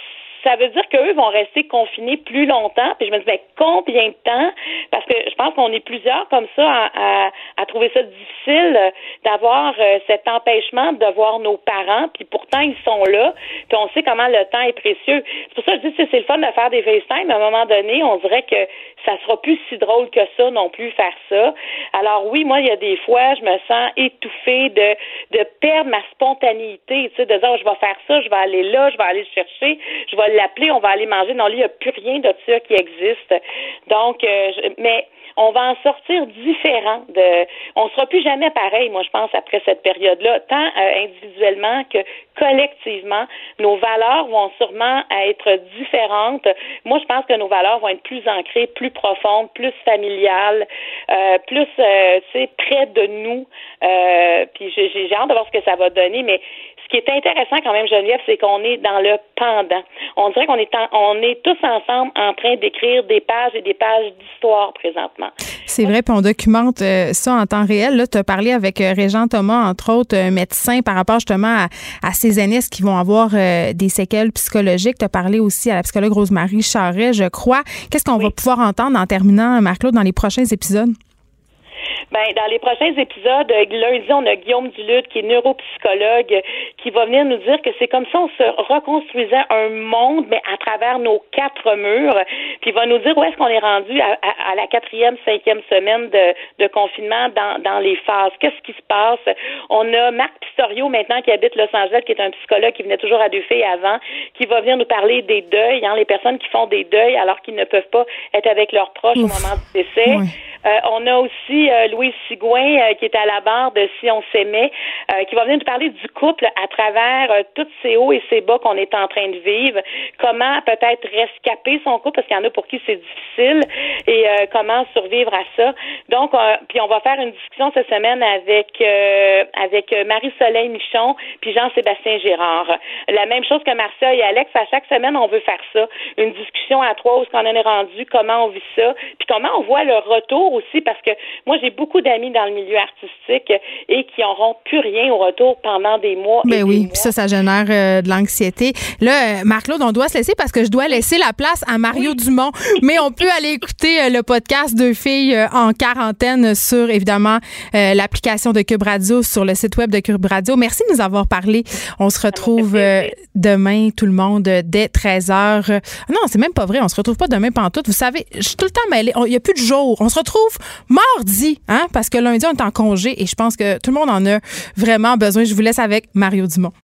ça veut dire qu'eux vont rester confinés plus longtemps. Puis je me dis, ben, combien de temps? Parce que je pense qu'on est plusieurs comme ça à, à, à trouver ça difficile d'avoir euh, cet empêchement de voir nos parents. Puis pourtant, ils sont là. Puis on sait comment le temps est précieux. C'est pour ça que je dis c'est le fun de faire des FaceTime. À un moment donné, on dirait que ça sera plus si drôle que ça non plus faire ça. Alors oui, moi, il y a des fois, je me sens étouffée de, de perdre ma spontanéité, tu sais, de dire, oh, je vais faire ça, je vais aller là, je vais aller le chercher, je vais l'appeler, on va aller manger. Non, là, il n'y a plus rien de ça qui existe. Donc, euh, mais on va en sortir différent de on sera plus jamais pareil moi je pense après cette période-là tant euh, individuellement que collectivement nos valeurs vont sûrement être différentes moi je pense que nos valeurs vont être plus ancrées plus profondes plus familiales euh, plus euh, tu sais près de nous euh, puis j'ai hâte de voir ce que ça va donner mais qui est intéressant quand même, Geneviève, c'est qu'on est dans le pendant. On dirait qu'on est, en- on est tous ensemble en train d'écrire des pages et des pages d'histoire présentement. C'est vrai, puis on documente euh, ça en temps réel. Là, tu as parlé avec euh, Régent Thomas, entre autres, médecin, par rapport justement à, à ces aînés qui vont avoir euh, des séquelles psychologiques. Tu as parlé aussi à la psychologue Rosemary Charret, je crois. Qu'est-ce qu'on va pouvoir entendre en terminant, Marc-Claude, dans les prochains épisodes? Ben, dans les prochains épisodes, euh, lundi, on a Guillaume Duluth, qui est neuropsychologue, qui va venir nous dire que c'est comme ça on se reconstruisait un monde, mais à travers nos quatre murs. Puis il va nous dire où est-ce qu'on est rendu à, à- à la quatrième, cinquième semaine de, de confinement dans, dans les phases. Qu'est-ce qui se passe? On a Marc Pistorio maintenant qui habite Los Angeles, qui est un psychologue qui venait toujours à deux filles avant, qui va venir nous parler des deuils, hein, les personnes qui font des deuils alors qu'ils ne peuvent pas être avec leurs proches au moment du décès. On a aussi euh, Louise Sigouin euh, qui est à la barre de Si on s'aimait, euh, qui va venir nous parler du couple à travers euh, tous ces hauts et ces bas qu'on est en train de vivre. Comment peut-être rescaper son couple parce qu'il y en a pour qui c'est difficile et euh, comment survivre à ça. Donc, euh, puis on va faire une discussion cette semaine avec euh, avec euh, Marie-Soleil Michon puis Jean-Sébastien Girard. La même chose que Marcia et Alex. À chaque semaine, on veut faire ça. Une discussion à trois où est-ce qu'on en est rendu, comment on vit ça, puis comment on voit le retour aussi parce que moi, j'ai beaucoup d'amis dans le milieu artistique et qui n'auront plus rien au retour pendant des mois. Ben oui, puis ça, ça génère euh, de l'anxiété. Là, euh, Marc-Claude, on doit se laisser parce que je dois laisser la place à Mario Dumont. Mais on peut aller écouter euh, le podcast Deux filles en quarantaine sur, évidemment, euh, l'application de Cube Radio sur le site web de Cube Radio. Merci de nous avoir parlé. On se retrouve euh, demain, tout le monde, dès 13h. non, c'est même pas vrai. On se retrouve pas demain pantoute. Vous savez, je suis tout le temps mêlée. Il y a plus de jour. On se retrouve mardi, hein, parce que lundi, on est en congé et je pense que tout le monde en a vraiment besoin. Je vous laisse avec Mario Dumont.